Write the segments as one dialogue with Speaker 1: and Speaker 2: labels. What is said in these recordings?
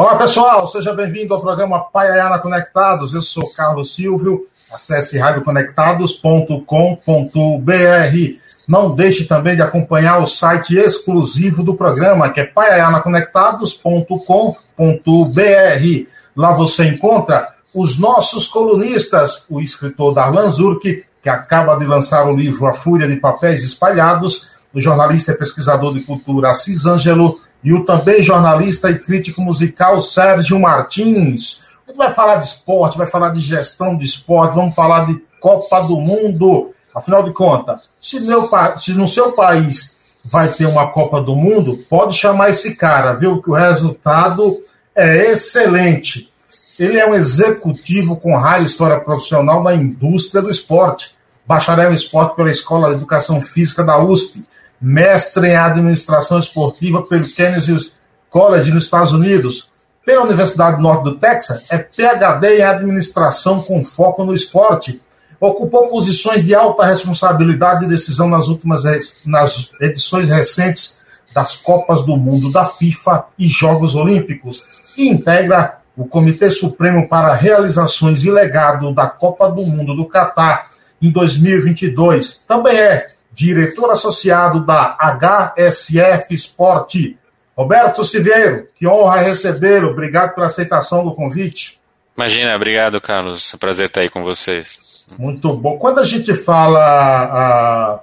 Speaker 1: Olá pessoal, seja bem-vindo ao programa Paiaiana Conectados. Eu sou Carlos Silvio. Acesse radioconectados.com.br. Não deixe também de acompanhar o site exclusivo do programa, que é paiaianaconectados.com.br. Lá você encontra os nossos colunistas, o escritor Darlan Zurk, que acaba de lançar o livro A Fúria de Papéis Espalhados, o jornalista e pesquisador de cultura Assis Ângelo, e o também jornalista e crítico musical Sérgio Martins. A gente vai falar de esporte, vai falar de gestão de esporte, vamos falar de Copa do Mundo. Afinal de contas, se, meu, se no seu país vai ter uma Copa do Mundo, pode chamar esse cara, viu? Que o resultado é excelente. Ele é um executivo com raia história profissional na indústria do esporte. Bacharel em esporte pela Escola de Educação Física da USP mestre em administração esportiva pelo Kennedy College nos Estados Unidos. Pela Universidade do Norte do Texas, é PhD em administração com foco no esporte. Ocupou posições de alta responsabilidade e decisão nas últimas nas edições recentes das Copas do Mundo da FIFA e Jogos Olímpicos e integra o Comitê Supremo para Realizações e Legado da Copa do Mundo do Catar em 2022. Também é diretor associado da HSF Esporte. Roberto Siveiro, que honra recebê-lo. Obrigado pela aceitação do convite.
Speaker 2: Imagina, obrigado, Carlos. É um prazer estar aí com vocês.
Speaker 1: Muito bom. Quando a gente fala ah,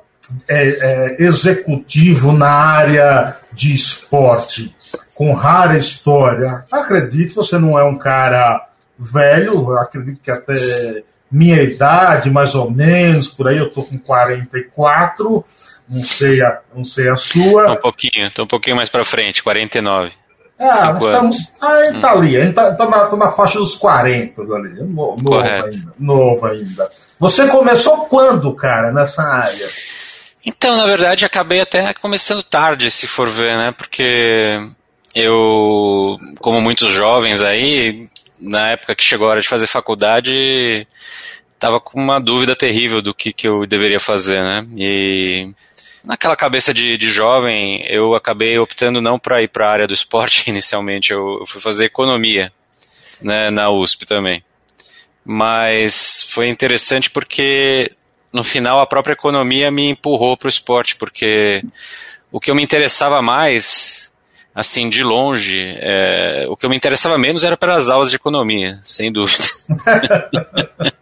Speaker 1: é, é, executivo na área de esporte, com rara história, acredito que você não é um cara velho, acredito que até minha idade, mais ou menos, por aí eu tô com 44, não sei a, não sei a sua.
Speaker 2: Um pouquinho, tô um pouquinho mais para frente, 49.
Speaker 1: Ah, estamos, aí tá hum. ali, a gente tá, tá, na, tá na faixa dos 40 ali, novo, novo ainda, novo ainda. Você começou quando, cara, nessa área?
Speaker 2: Então, na verdade, acabei até começando tarde, se for ver, né? Porque eu, como muitos jovens aí, na época que chegou a hora de fazer faculdade, tava com uma dúvida terrível do que, que eu deveria fazer, né? E naquela cabeça de, de jovem, eu acabei optando não para ir para a área do esporte inicialmente, eu, eu fui fazer economia, né, na USP também. Mas foi interessante porque no final a própria economia me empurrou para o esporte, porque o que eu me interessava mais assim, de longe, é, o que eu me interessava menos era para as aulas de economia, sem dúvida.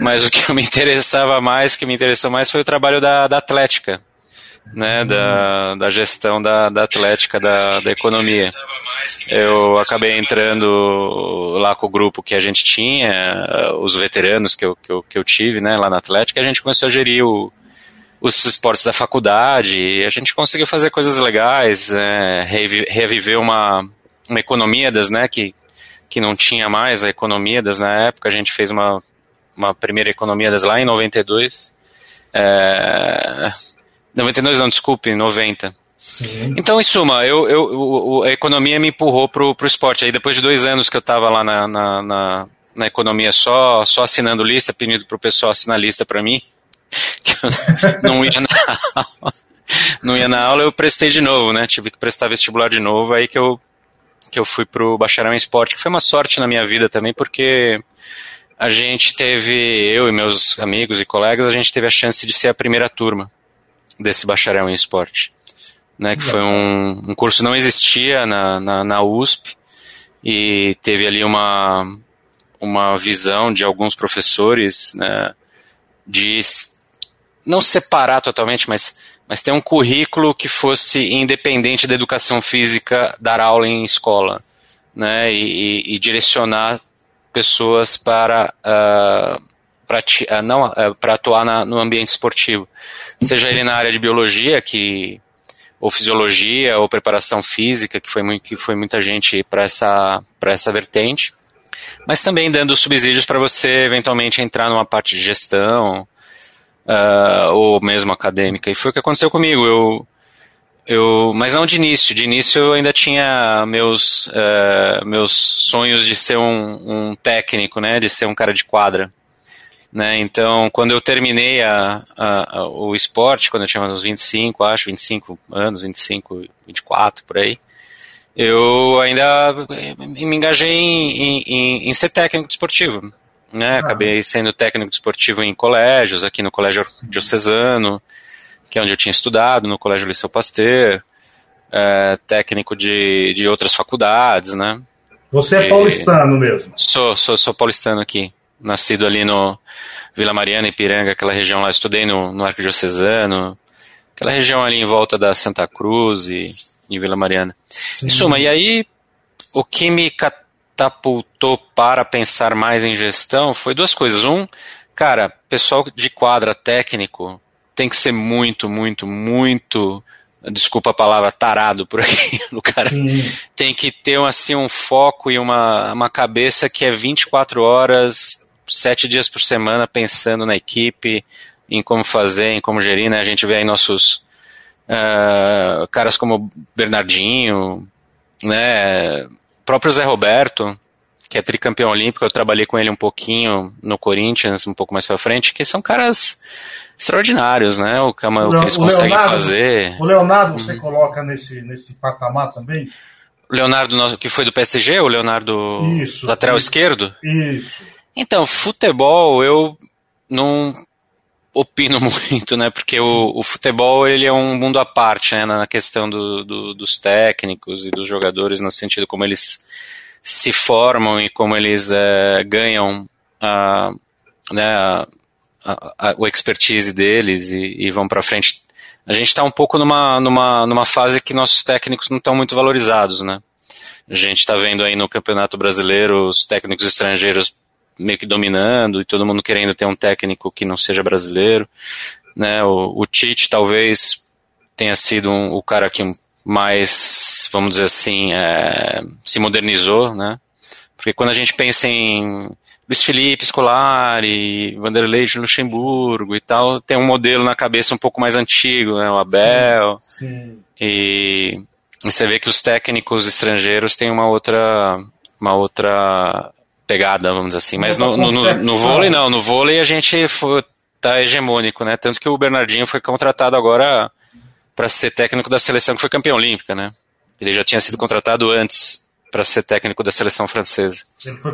Speaker 2: Mas o que eu me interessava mais, que me interessou mais foi o trabalho da, da Atlética, né, da, da gestão da, da Atlética, da, da economia. Eu acabei entrando lá com o grupo que a gente tinha, os veteranos que eu, que eu, que eu tive, né, lá na Atlética, e a gente começou a gerir o, os esportes da faculdade, e a gente conseguiu fazer coisas legais, é, reviver uma, uma economia das, né, que, que não tinha mais a economia das na época, a gente fez uma, uma primeira economia das lá em 92, é, 92 não, desculpe, 90. Sim. Então, em suma, eu, eu, a economia me empurrou pro, pro esporte. Aí, depois de dois anos que eu estava lá na, na, na, na, economia só, só assinando lista, pedindo pro pessoal assinar lista para mim, que eu não ia na aula. Não ia na aula, eu prestei de novo, né? Tive que prestar vestibular de novo, aí que eu, que eu fui pro bacharel em esporte, que foi uma sorte na minha vida também, porque a gente teve, eu e meus amigos e colegas, a gente teve a chance de ser a primeira turma desse bacharel em esporte. Né, que foi um, um curso que não existia na, na, na USP e teve ali uma, uma visão de alguns professores né, de não separar totalmente, mas, mas ter um currículo que fosse independente da educação física, dar aula em escola, né, e, e direcionar pessoas para uh, para uh, não uh, para atuar na, no ambiente esportivo, seja ele na área de biologia que ou fisiologia ou preparação física que foi muito, que foi muita gente para essa para essa vertente, mas também dando subsídios para você eventualmente entrar numa parte de gestão uh, ou mesmo acadêmica. E foi o que aconteceu comigo. Eu, eu, mas não de início. De início eu ainda tinha meus, uh, meus sonhos de ser um, um, técnico, né, de ser um cara de quadra. Né? Então, quando eu terminei a, a, a, o esporte, quando eu tinha uns 25, acho, 25 anos, 25, 24, por aí, eu ainda me engajei em, em, em ser técnico desportivo. Né? Ah. Acabei sendo técnico desportivo em colégios, aqui no Colégio Diocesano, que é onde eu tinha estudado, no Colégio Liceu Pasteur, é, técnico de, de outras faculdades, né?
Speaker 1: Você é paulistano mesmo?
Speaker 2: Sou, sou, sou paulistano aqui. Nascido ali no Vila Mariana, Ipiranga, aquela região lá. Estudei no, no Arquidiocesano, aquela região ali em volta da Santa Cruz e, e Vila Mariana. Sim. Em suma, e aí o que me catapultou para pensar mais em gestão foi duas coisas. Um, cara, pessoal de quadra técnico tem que ser muito, muito, muito desculpa a palavra, tarado por aqui. O cara Sim. tem que ter assim, um foco e uma, uma cabeça que é 24 horas, 7 dias por semana pensando na equipe, em como fazer, em como gerir. Né? A gente vê aí nossos uh, caras como Bernardinho, né? Próprio Zé Roberto, que é tricampeão olímpico, eu trabalhei com ele um pouquinho no Corinthians, um pouco mais pra frente, que são caras extraordinários, né? O, que, o, que eles conseguem Leonardo, fazer.
Speaker 1: O Leonardo você uhum. coloca nesse, nesse patamar também?
Speaker 2: O Leonardo, que foi do PSG, o Leonardo isso, lateral isso, esquerdo?
Speaker 1: Isso.
Speaker 2: Então, futebol eu não opino muito, né? Porque o, o, futebol ele é um mundo à parte, né? Na questão do, do, dos técnicos e dos jogadores, no sentido como eles se formam e como eles é, ganham a, né, a, a, o expertise deles e, e vão para frente. A gente está um pouco numa, numa, numa fase que nossos técnicos não estão muito valorizados, né? A gente está vendo aí no Campeonato Brasileiro os técnicos estrangeiros meio que dominando e todo mundo querendo ter um técnico que não seja brasileiro, né? O, o Tite talvez tenha sido um, o cara que mais, vamos dizer assim, é, se modernizou, né? Porque quando a gente pensa em Luiz Felipe Scolari, Vanderlei de Luxemburgo e tal, tem um modelo na cabeça um pouco mais antigo, né? O Abel. Sim, sim. E, e, você vê que os técnicos estrangeiros têm uma outra, uma outra pegada, vamos dizer assim. Mas no, no, no, no vôlei não, no vôlei a gente foi, tá hegemônico, né? Tanto que o Bernardinho foi contratado agora para ser técnico da seleção que foi campeão olímpica, né? Ele já tinha sido contratado antes para ser técnico da seleção francesa.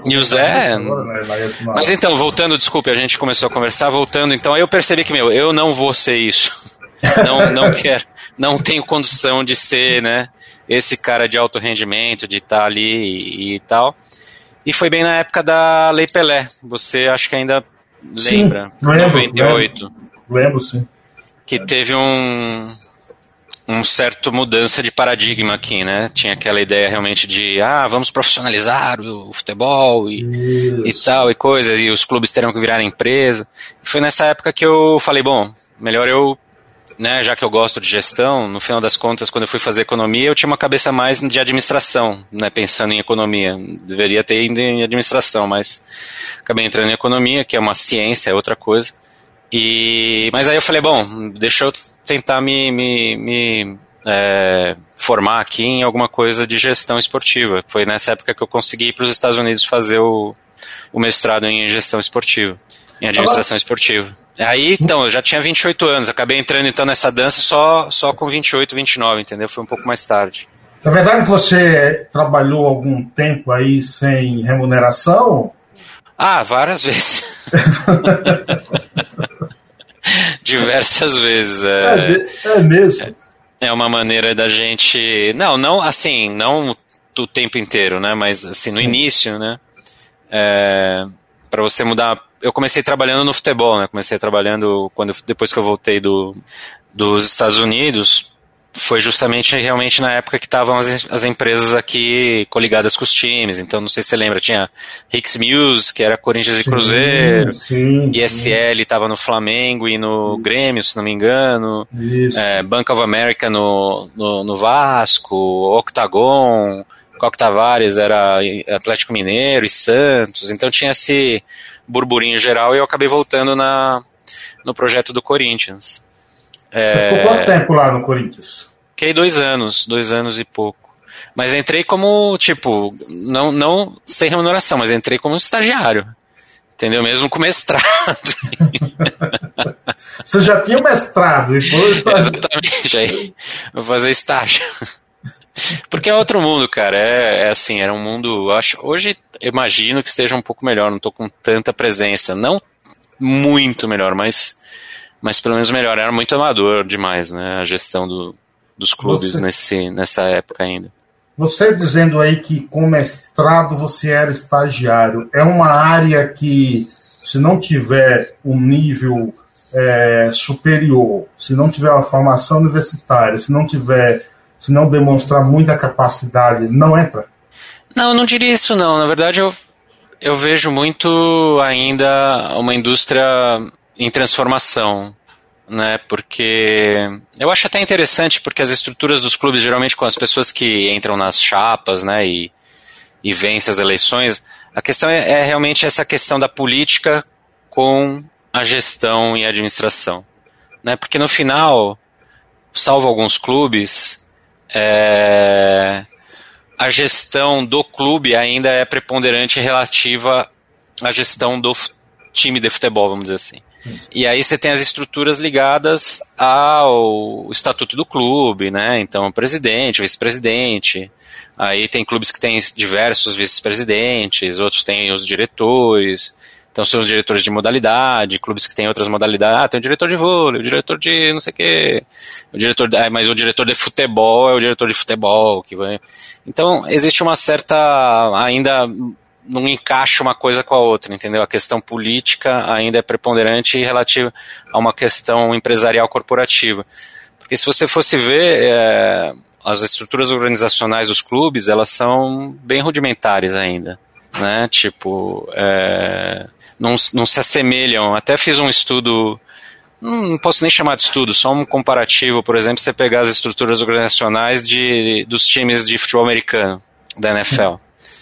Speaker 2: E o Zé. Agora, né? Mas então, voltando, desculpe, a gente começou a conversar, voltando, então aí eu percebi que, meu, eu não vou ser isso. Não, não quero, não tenho condição de ser, né, esse cara de alto rendimento, de estar tá ali e, e, tal. E foi bem na época da Lei Pelé. Você acho que ainda lembra?
Speaker 1: Sim, lembro, 98. Lembro, lembro sim.
Speaker 2: Que teve um, um certo mudança de paradigma aqui, né? Tinha aquela ideia realmente de, ah, vamos profissionalizar o, futebol e, e tal e coisas, e os clubes terão que virar empresa. E foi nessa época que eu falei, bom, melhor eu, né, já que eu gosto de gestão, no final das contas, quando eu fui fazer economia, eu tinha uma cabeça mais de administração, né, pensando em economia. Deveria ter ido em administração, mas acabei entrando em economia, que é uma ciência, é outra coisa. E, mas aí eu falei, bom, deixa eu tentar me, me, me é, formar aqui em alguma coisa de gestão esportiva. Foi nessa época que eu consegui ir para os Estados Unidos fazer o, o mestrado em gestão esportiva, em administração esportiva. Aí, então, eu já tinha 28 anos, acabei entrando então nessa dança só, só com 28, 29, entendeu? Foi um pouco mais tarde.
Speaker 1: É verdade que você trabalhou algum tempo aí sem remuneração?
Speaker 2: Ah, várias vezes. Diversas vezes.
Speaker 1: É, é, é mesmo.
Speaker 2: É uma maneira da gente. Não, não assim, não o tempo inteiro, né? Mas assim, no Sim. início, né? É, para você mudar. Eu comecei trabalhando no futebol, né? Comecei trabalhando quando depois que eu voltei do, dos Estados Unidos foi justamente realmente na época que estavam as, as, empresas aqui coligadas com os times. Então, não sei se você lembra, tinha Hicks Mills, que era Corinthians sim, e Cruzeiro, sim, ISL estava no Flamengo e no Isso. Grêmio, se não me engano, é, Bank of America no, no, no Vasco, Octagon, Coque Tavares era Atlético Mineiro e Santos. Então, tinha esse burburinho geral e eu acabei voltando na, no projeto do Corinthians.
Speaker 1: Você ficou quanto é. tempo lá no Corinthians?
Speaker 2: Fiquei dois anos, dois anos e pouco. Mas entrei como, tipo, não, não sem remuneração, mas entrei como estagiário. Entendeu? Mesmo com mestrado.
Speaker 1: Você já tinha mestrado e foi
Speaker 2: Exatamente, aí vou fazer estágio. Porque é outro mundo, cara. É, é assim, era um mundo. Acho, hoje imagino que esteja um pouco melhor, não estou com tanta presença. Não muito melhor, mas, mas pelo menos melhor. Era muito amador demais, né? A gestão do, dos clubes você, nesse, nessa época ainda.
Speaker 1: Você dizendo aí que com mestrado você era estagiário, é uma área que, se não tiver um nível é, superior, se não tiver uma formação universitária, se não tiver, se não demonstrar muita capacidade, não entra?
Speaker 2: Não, não diria isso não. Na verdade, eu, eu vejo muito ainda uma indústria em transformação né? Porque eu acho até interessante porque as estruturas dos clubes geralmente com as pessoas que entram nas chapas, né, e, e vencem as eleições, a questão é, é realmente essa questão da política com a gestão e a administração, né? Porque no final, salvo alguns clubes, é, a gestão do clube ainda é preponderante relativa à gestão do time de futebol, vamos dizer assim. E aí você tem as estruturas ligadas ao estatuto do clube, né? Então, presidente, vice-presidente. Aí tem clubes que têm diversos vice-presidentes, outros têm os diretores. Então são os diretores de modalidade, clubes que têm outras modalidades. Ah, tem o diretor de vôlei, o diretor de não sei o quê. O diretor, ah, mas o diretor de futebol é o diretor de futebol que vai. Então existe uma certa ainda não encaixa uma coisa com a outra, entendeu? A questão política ainda é preponderante relativa a uma questão empresarial corporativa. Porque se você fosse ver, é, as estruturas organizacionais dos clubes, elas são bem rudimentares ainda, né? Tipo, é, não, não se assemelham. Até fiz um estudo não posso nem chamar de estudo, só um comparativo, por exemplo, você pegar as estruturas organizacionais de, dos times de futebol americano da NFL,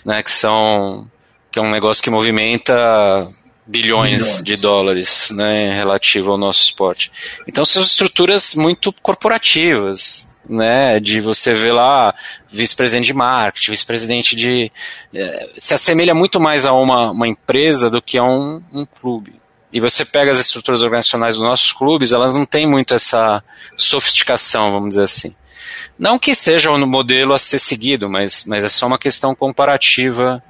Speaker 2: né, que são que é um negócio que movimenta bilhões, bilhões. de dólares, né, relativo ao nosso esporte. Então são estruturas muito corporativas, né, de você ver lá vice-presidente de marketing, vice-presidente de é, se assemelha muito mais a uma, uma empresa do que a um, um clube. E você pega as estruturas organizacionais dos nossos clubes, elas não têm muito essa sofisticação, vamos dizer assim. Não que seja um modelo a ser seguido, mas, mas é só uma questão comparativa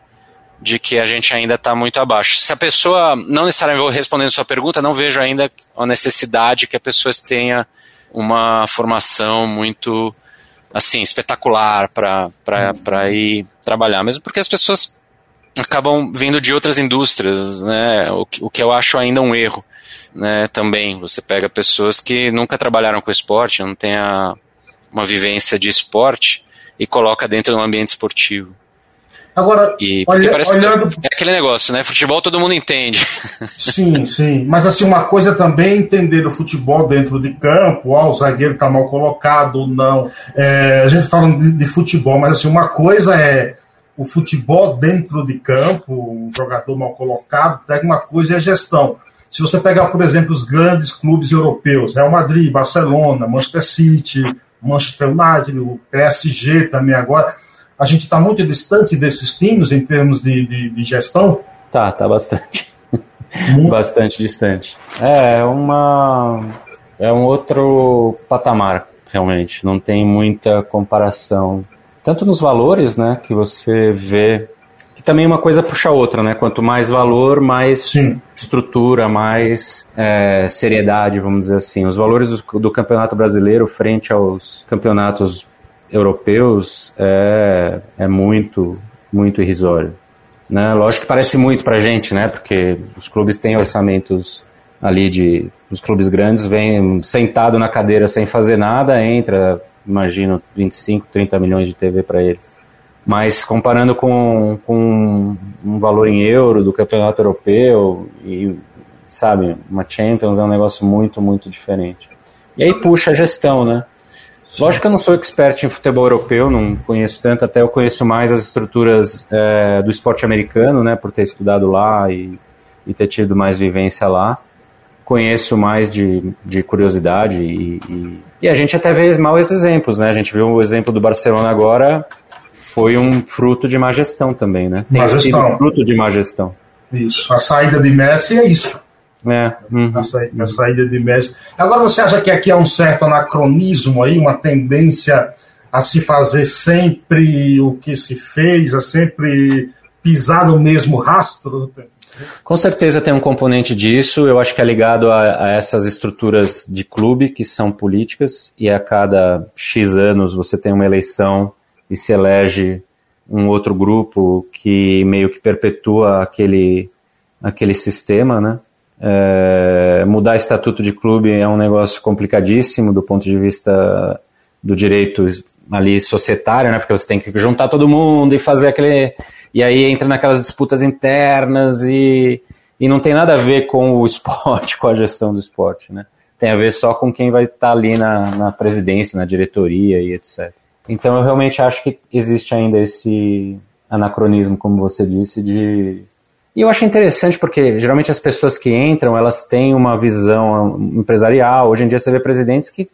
Speaker 2: de que a gente ainda está muito abaixo. Se a pessoa, não necessariamente respondendo sua pergunta, não vejo ainda a necessidade que a pessoa tenha uma formação muito assim espetacular para ir trabalhar, mesmo porque as pessoas acabam vindo de outras indústrias, né? O que, o que eu acho ainda um erro, né? Também você pega pessoas que nunca trabalharam com esporte, não tem a, uma vivência de esporte e coloca dentro do ambiente esportivo.
Speaker 1: Agora,
Speaker 2: e, olha, olhando... é aquele negócio, né? Futebol todo mundo entende.
Speaker 1: Sim, sim. Mas assim, uma coisa também é entender o futebol dentro de campo, ó, o zagueiro tá mal colocado ou não. É, a gente falando de, de, futebol, mas assim, uma coisa é o futebol dentro de campo, um jogador mal colocado, pega uma coisa é a gestão. Se você pegar, por exemplo, os grandes clubes europeus, Real Madrid, Barcelona, Manchester City, Manchester United, o PSG também agora a gente está muito distante desses times em termos de, de, de gestão?
Speaker 3: Tá, tá bastante. bastante distante. É, é uma. É um outro patamar, realmente. Não tem muita comparação. Tanto nos valores, né, que você vê. Que também uma coisa puxa a outra, né? Quanto mais valor, mais Sim. estrutura, mais é, seriedade, vamos dizer assim. Os valores do, do campeonato brasileiro frente aos campeonatos europeus é, é muito, muito irrisório. Né? Lógico que parece muito para a gente, né? porque os clubes têm orçamentos ali de. Os clubes grandes vêm sentado na cadeira sem fazer nada, entra, imagino, 25, 30 milhões de TV para eles. Mas comparando com, com um valor em euro do campeonato europeu e, sabe, uma Champions é um negócio muito, muito diferente. E aí puxa a gestão, né? Lógico que eu não sou expert em futebol europeu, não conheço tanto, até eu conheço mais as estruturas é, do esporte americano, né, por ter estudado lá e, e, ter tido mais vivência lá. Conheço mais de, de curiosidade e, e, e, a gente até vê maus exemplos, né? A gente viu o exemplo do Barcelona agora, foi um fruto de má gestão também, né?
Speaker 1: Tem má
Speaker 3: sido fruto de má gestão.
Speaker 1: Isso. A saída de Messi é isso.
Speaker 3: É, uhum.
Speaker 1: a, saída, a, saída de Messi. Agora você acha que aqui há um certo anacronismo aí, uma tendência a se fazer sempre o que se fez, a sempre pisar no mesmo rastro?
Speaker 2: Com certeza tem um componente disso. Eu acho que é ligado a, a, essas estruturas de clube que são políticas e a cada X anos você tem uma eleição e se elege um outro grupo que meio que perpetua aquele, aquele sistema, né? É, mudar estatuto de clube é um negócio complicadíssimo do ponto de vista do direito ali societário, né? Porque você tem que juntar todo mundo e fazer aquele e aí entra naquelas disputas internas e, e não tem nada a ver com o esporte, com a gestão do esporte, né? Tem a ver só com quem vai estar tá ali na, na presidência, na diretoria e etc. Então eu realmente acho que existe ainda esse anacronismo, como você disse, de e eu acho interessante porque geralmente as pessoas que entram, elas têm uma visão empresarial. Hoje em dia você vê presidentes que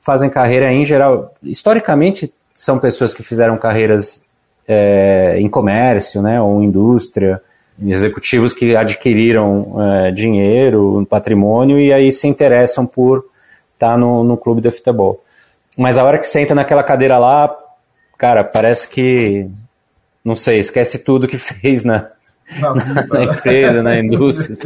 Speaker 2: fazem carreira em geral, historicamente são pessoas que fizeram carreiras é, em comércio, né, ou indústria, executivos que adquiriram é, dinheiro, patrimônio e aí se interessam por estar tá no, no clube de futebol. Mas a hora que senta naquela cadeira lá, cara, parece que, não sei, esquece tudo que fez na, na, na empresa, na indústria,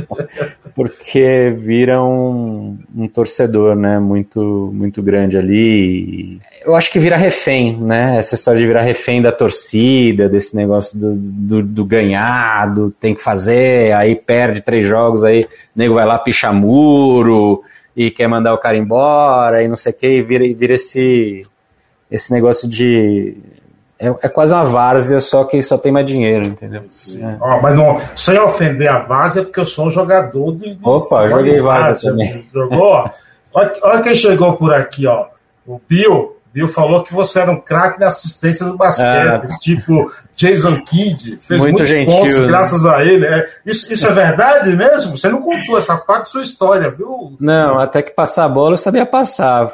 Speaker 2: porque vira um, um, torcedor, né, muito, muito grande ali. Eu acho que vira refém, né, essa história de virar refém da torcida, desse negócio do, do, do ganhado, tem que fazer, aí perde três jogos, aí o nego vai lá picha muro e quer mandar o cara embora e não sei o que, e vira, vira esse, esse negócio de é, é quase uma várzea, só que só tem mais dinheiro, entendeu?
Speaker 1: É. Oh, mas não, sem ofender a várzea, porque eu sou um jogador de.
Speaker 2: Opa, joguei várzea também.
Speaker 1: Jogou? olha, olha quem chegou por aqui, ó. O Bill. Bill falou que você era um craque na assistência do basquete, é. tipo Jason Kidd, fez Muito muitos gentil, pontos né? graças a ele. É, isso, isso é verdade mesmo? Você não contou essa parte da sua história, viu?
Speaker 2: Não, até que passar a bola eu sabia passar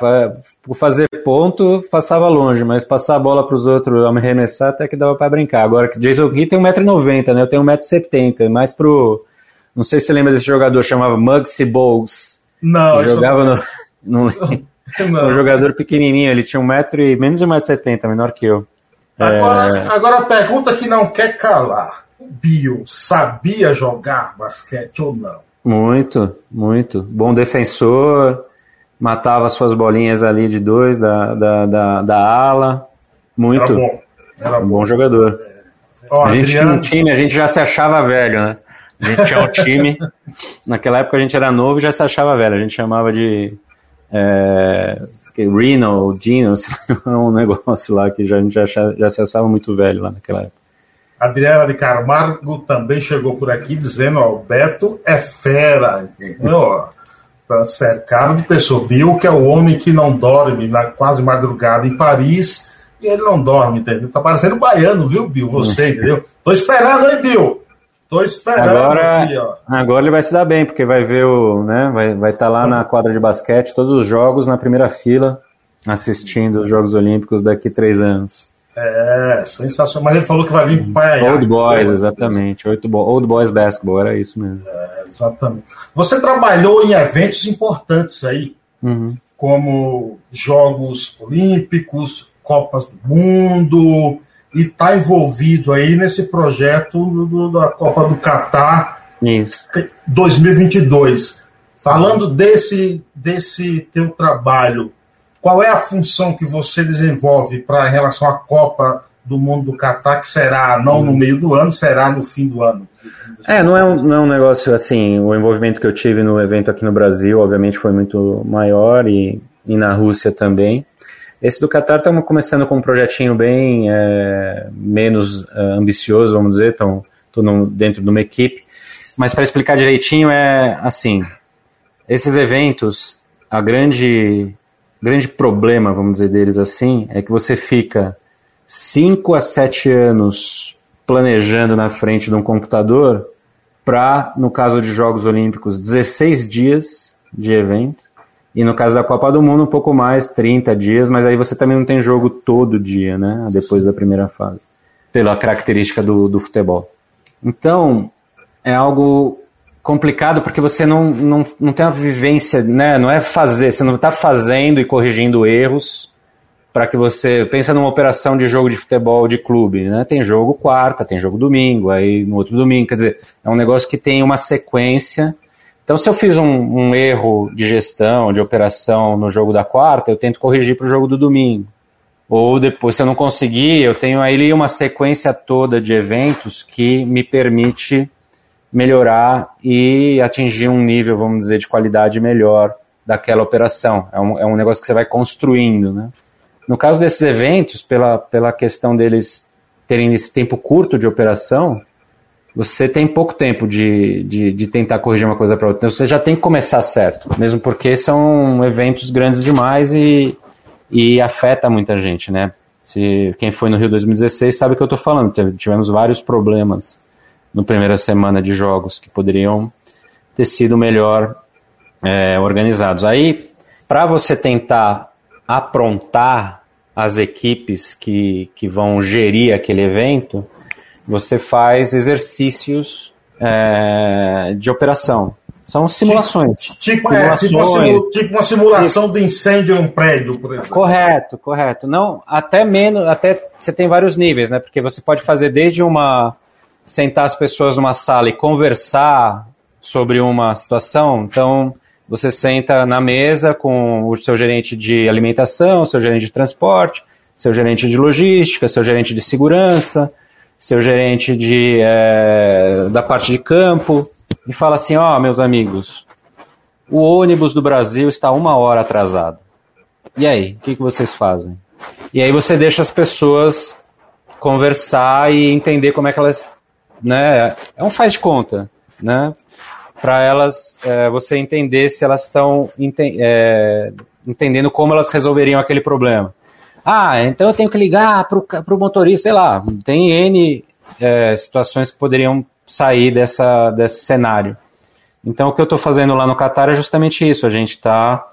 Speaker 2: por fazer ponto, passava longe, mas passar a bola para os outros me arremessar até que dava para brincar. Agora que Jason Kidd tem 1,90m, né? Eu tenho 1,70m, mais pro. Não sei se você lembra desse jogador, chamava Muggsy Bowles.
Speaker 1: Não,
Speaker 2: jogava no. no... Não. Um jogador pequenininho, ele tinha um metro e menos de 1,70m, menor que eu.
Speaker 1: Agora, é... agora a pergunta que não quer calar. O Bill sabia jogar basquete ou não?
Speaker 2: Muito, muito. Bom defensor, matava suas bolinhas ali de dois da, da, da, da ala. Muito. Era bom. Era um bom, jogador. É. a gente Adriano... tinha um time, a gente já se achava velho, né? A gente tinha um time. Naquela época a gente era novo e já se achava velho. A gente chamava de é, Reno, Dino, um negócio lá que já, a gente já, já achava muito velho lá naquela época.
Speaker 1: Adriana de Camargo também chegou por aqui dizendo: ó, o Beto é fera, entendeu? Tá cercado de pessoa. Bill, que é o homem que não dorme na quase madrugada em Paris, e ele não dorme, entendeu? Tá parecendo baiano, viu, Bill? Você, hum. entendeu? Tô esperando, hein, Bill? Tô esperando.
Speaker 2: Agora, aqui, agora ele vai se dar bem, porque vai ver o. Né, vai estar vai tá lá na quadra de basquete, todos os jogos na primeira fila, assistindo os Jogos Olímpicos daqui três anos.
Speaker 1: É, sensacional. Mas ele falou que vai vir para
Speaker 2: Old Boys, exatamente. Old Boys Basketball, era isso mesmo.
Speaker 1: É, exatamente. Você trabalhou em eventos importantes aí, uhum. como Jogos Olímpicos, Copas do Mundo, e está envolvido aí nesse projeto do, da Copa do Catar
Speaker 2: Isso.
Speaker 1: 2022. Falando desse, desse teu trabalho, qual é a função que você desenvolve para relação à Copa do Mundo do Catar, que será não no meio do ano, será no fim do ano?
Speaker 2: É, não é, um, não é um negócio assim. O envolvimento que eu tive no evento aqui no Brasil, obviamente, foi muito maior e, e na Rússia também. Esse do Qatar estamos começando com um projetinho bem é, menos é, ambicioso, vamos dizer, estou dentro de uma equipe. Mas para explicar direitinho, é assim: esses eventos, a grande, grande problema, vamos dizer, deles assim, é que você fica 5 a 7 anos planejando na frente de um computador para, no caso de Jogos Olímpicos, 16 dias de evento e no caso da Copa do Mundo, um pouco mais, 30 dias, mas aí você também não tem jogo todo dia, né? Depois da primeira fase. Pela característica do, do futebol. Então, é algo complicado porque você não, não, não tem a vivência, né? Não é fazer, você não está fazendo e corrigindo erros para que você pensa numa operação de jogo de futebol de clube, né? Tem jogo quarta, tem jogo domingo, aí no outro domingo, quer dizer, é um negócio que tem uma sequência. Então, se eu fiz um, um erro de gestão, de operação no jogo da quarta, eu tento corrigir para o jogo do domingo. Ou depois, se eu não conseguir, eu tenho aí uma sequência toda de eventos que me permite melhorar e atingir um nível, vamos dizer, de qualidade melhor daquela operação. É um, é um negócio que você vai construindo, né? No caso desses eventos, pela, pela questão deles terem esse tempo curto de operação, você tem pouco tempo de, de, de tentar corrigir uma coisa para outra. Então você já tem que começar certo, mesmo porque são eventos grandes demais e, e afeta muita gente, né? Se quem foi no Rio 2016 sabe o que eu estou falando. Tivemos vários problemas no primeira semana de jogos que poderiam ter sido melhor é, organizados. Aí, para você tentar aprontar as equipes que, que vão gerir aquele evento, você faz exercícios é, de operação. São simulações.
Speaker 1: Tipo, simulações, é, tipo, uma, tipo uma simulação tipo, de incêndio em um prédio, por exemplo.
Speaker 2: Correto, correto. Não, até menos, até você tem vários níveis, né? Porque você pode fazer desde uma sentar as pessoas numa sala e conversar sobre uma situação. Então, você senta na mesa com o seu gerente de alimentação, seu gerente de transporte, seu gerente de logística, seu gerente de segurança, seu gerente de, é, da parte de campo, e fala assim: Ó, oh, meus amigos, o ônibus do Brasil está uma hora atrasado. E aí, o que, que vocês fazem? E aí você deixa as pessoas conversar e entender como é que elas. Né, é um faz de conta, né? para elas é, você entender se elas estão ente é, entendendo como elas resolveriam aquele problema. Ah, então eu tenho que ligar para o motorista, sei lá, tem N é, situações que poderiam sair dessa, desse cenário. Então o que eu estou fazendo lá no Qatar é justamente isso, a gente está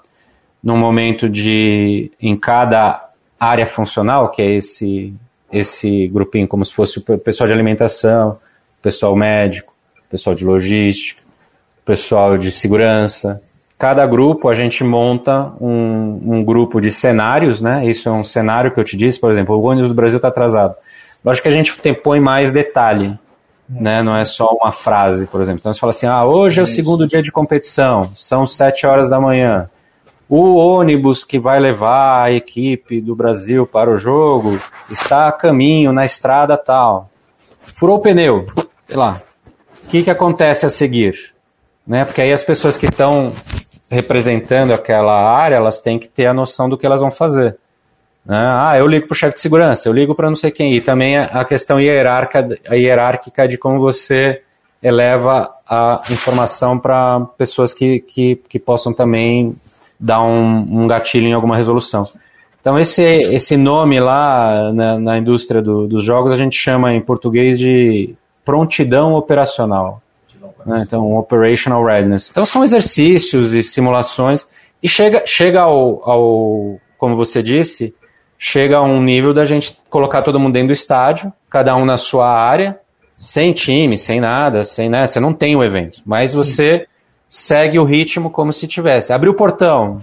Speaker 2: num momento de, em cada área funcional, que é esse, esse grupinho como se fosse o pessoal de alimentação, pessoal médico, pessoal de logística, pessoal de segurança. Cada grupo a gente monta um, um grupo de cenários, né? Isso é um cenário que eu te disse, por exemplo, o ônibus do Brasil está atrasado. Lógico que a gente tem, põe mais detalhe, né? Não é só uma frase, por exemplo. Então você fala assim, ah, hoje é o segundo dia de competição, são sete horas da manhã. O ônibus que vai levar a equipe do Brasil para o jogo está a caminho na estrada tal. Furou o pneu, sei lá. O que, que acontece a seguir? né? Porque aí as pessoas que estão representando aquela área, elas têm que ter a noção do que elas vão fazer. Né? Ah, eu ligo para o chefe de segurança, eu ligo para não sei quem. E também a questão hierárquica, a hierárquica de como você eleva a informação para pessoas que, que, que, possam também dar um, um, gatilho em alguma resolução. Então esse, esse nome lá na, na indústria do, dos jogos a gente chama em português de prontidão operacional. Né? Então, operational readiness. Então, são exercícios e simulações. E chega, chega ao, ao, como você disse, chega a um nível da gente colocar todo mundo dentro do estádio, cada um na sua área, sem time, sem nada, sem né, você não tem o evento, mas Sim. você segue o ritmo como se tivesse. Abriu o portão.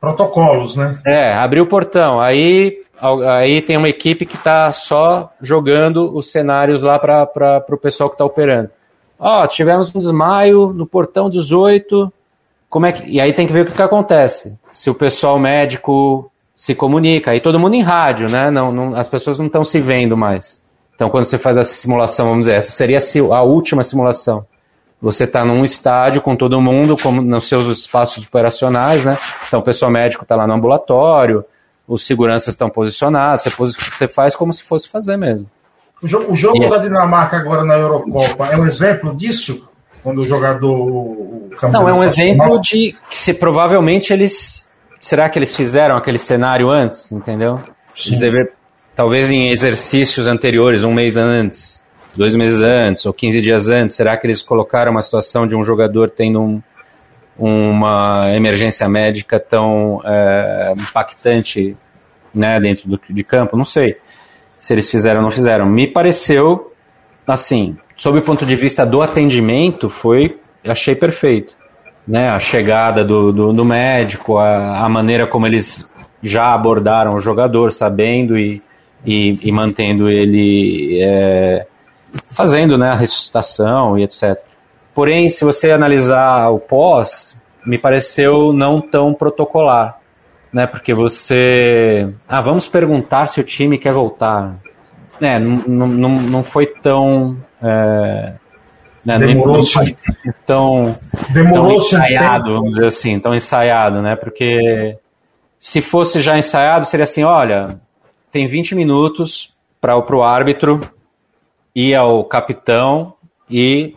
Speaker 1: Protocolos, né?
Speaker 2: É, abriu o portão. Aí, aí tem uma equipe que está só jogando os cenários lá para o pessoal que está operando. Ó, tivemos um desmaio no portão 18. Como é que... E aí tem que ver o que, que acontece. Se o pessoal médico se comunica, aí todo mundo em rádio, né? Não, não as pessoas não estão se vendo mais. Então, quando você faz essa simulação, vamos dizer, essa seria a última simulação. Você está num estádio com todo mundo, como nos seus espaços operacionais, né? Então, o pessoal médico está lá no ambulatório, os seguranças estão posicionados, você, você faz como se fosse fazer mesmo.
Speaker 1: O jogo, o jogo da Dinamarca agora na Eurocopa é um exemplo disso? Quando o jogador.
Speaker 2: Não, é um exemplo de que se provavelmente eles. Será que eles fizeram aquele cenário antes? Entendeu? Eles talvez em exercícios anteriores, um mês antes, dois meses antes, ou 15 dias antes, será que eles colocaram uma situação de um jogador tendo um, uma emergência médica tão é, impactante né, dentro do, de campo? Não sei se eles fizeram ou não fizeram. Me pareceu, assim, sob o ponto de vista do atendimento, foi, achei perfeito. Né? A chegada do, do, do médico, a, a, maneira como eles já abordaram o jogador, sabendo e, e, e mantendo ele é, fazendo né, a ressuscitação e etc. Porém, se você analisar o pós, me pareceu não tão protocolar, né? Porque você, ah, vamos perguntar se o time quer voltar. É, não, não, não foi tão é,
Speaker 1: né, Demorou-se
Speaker 2: tão, Demorou tão ensaiado, vamos dizer assim, tão ensaiado, né? Porque se fosse já ensaiado, seria assim, olha, tem 20 minutos para o árbitro ir ao capitão e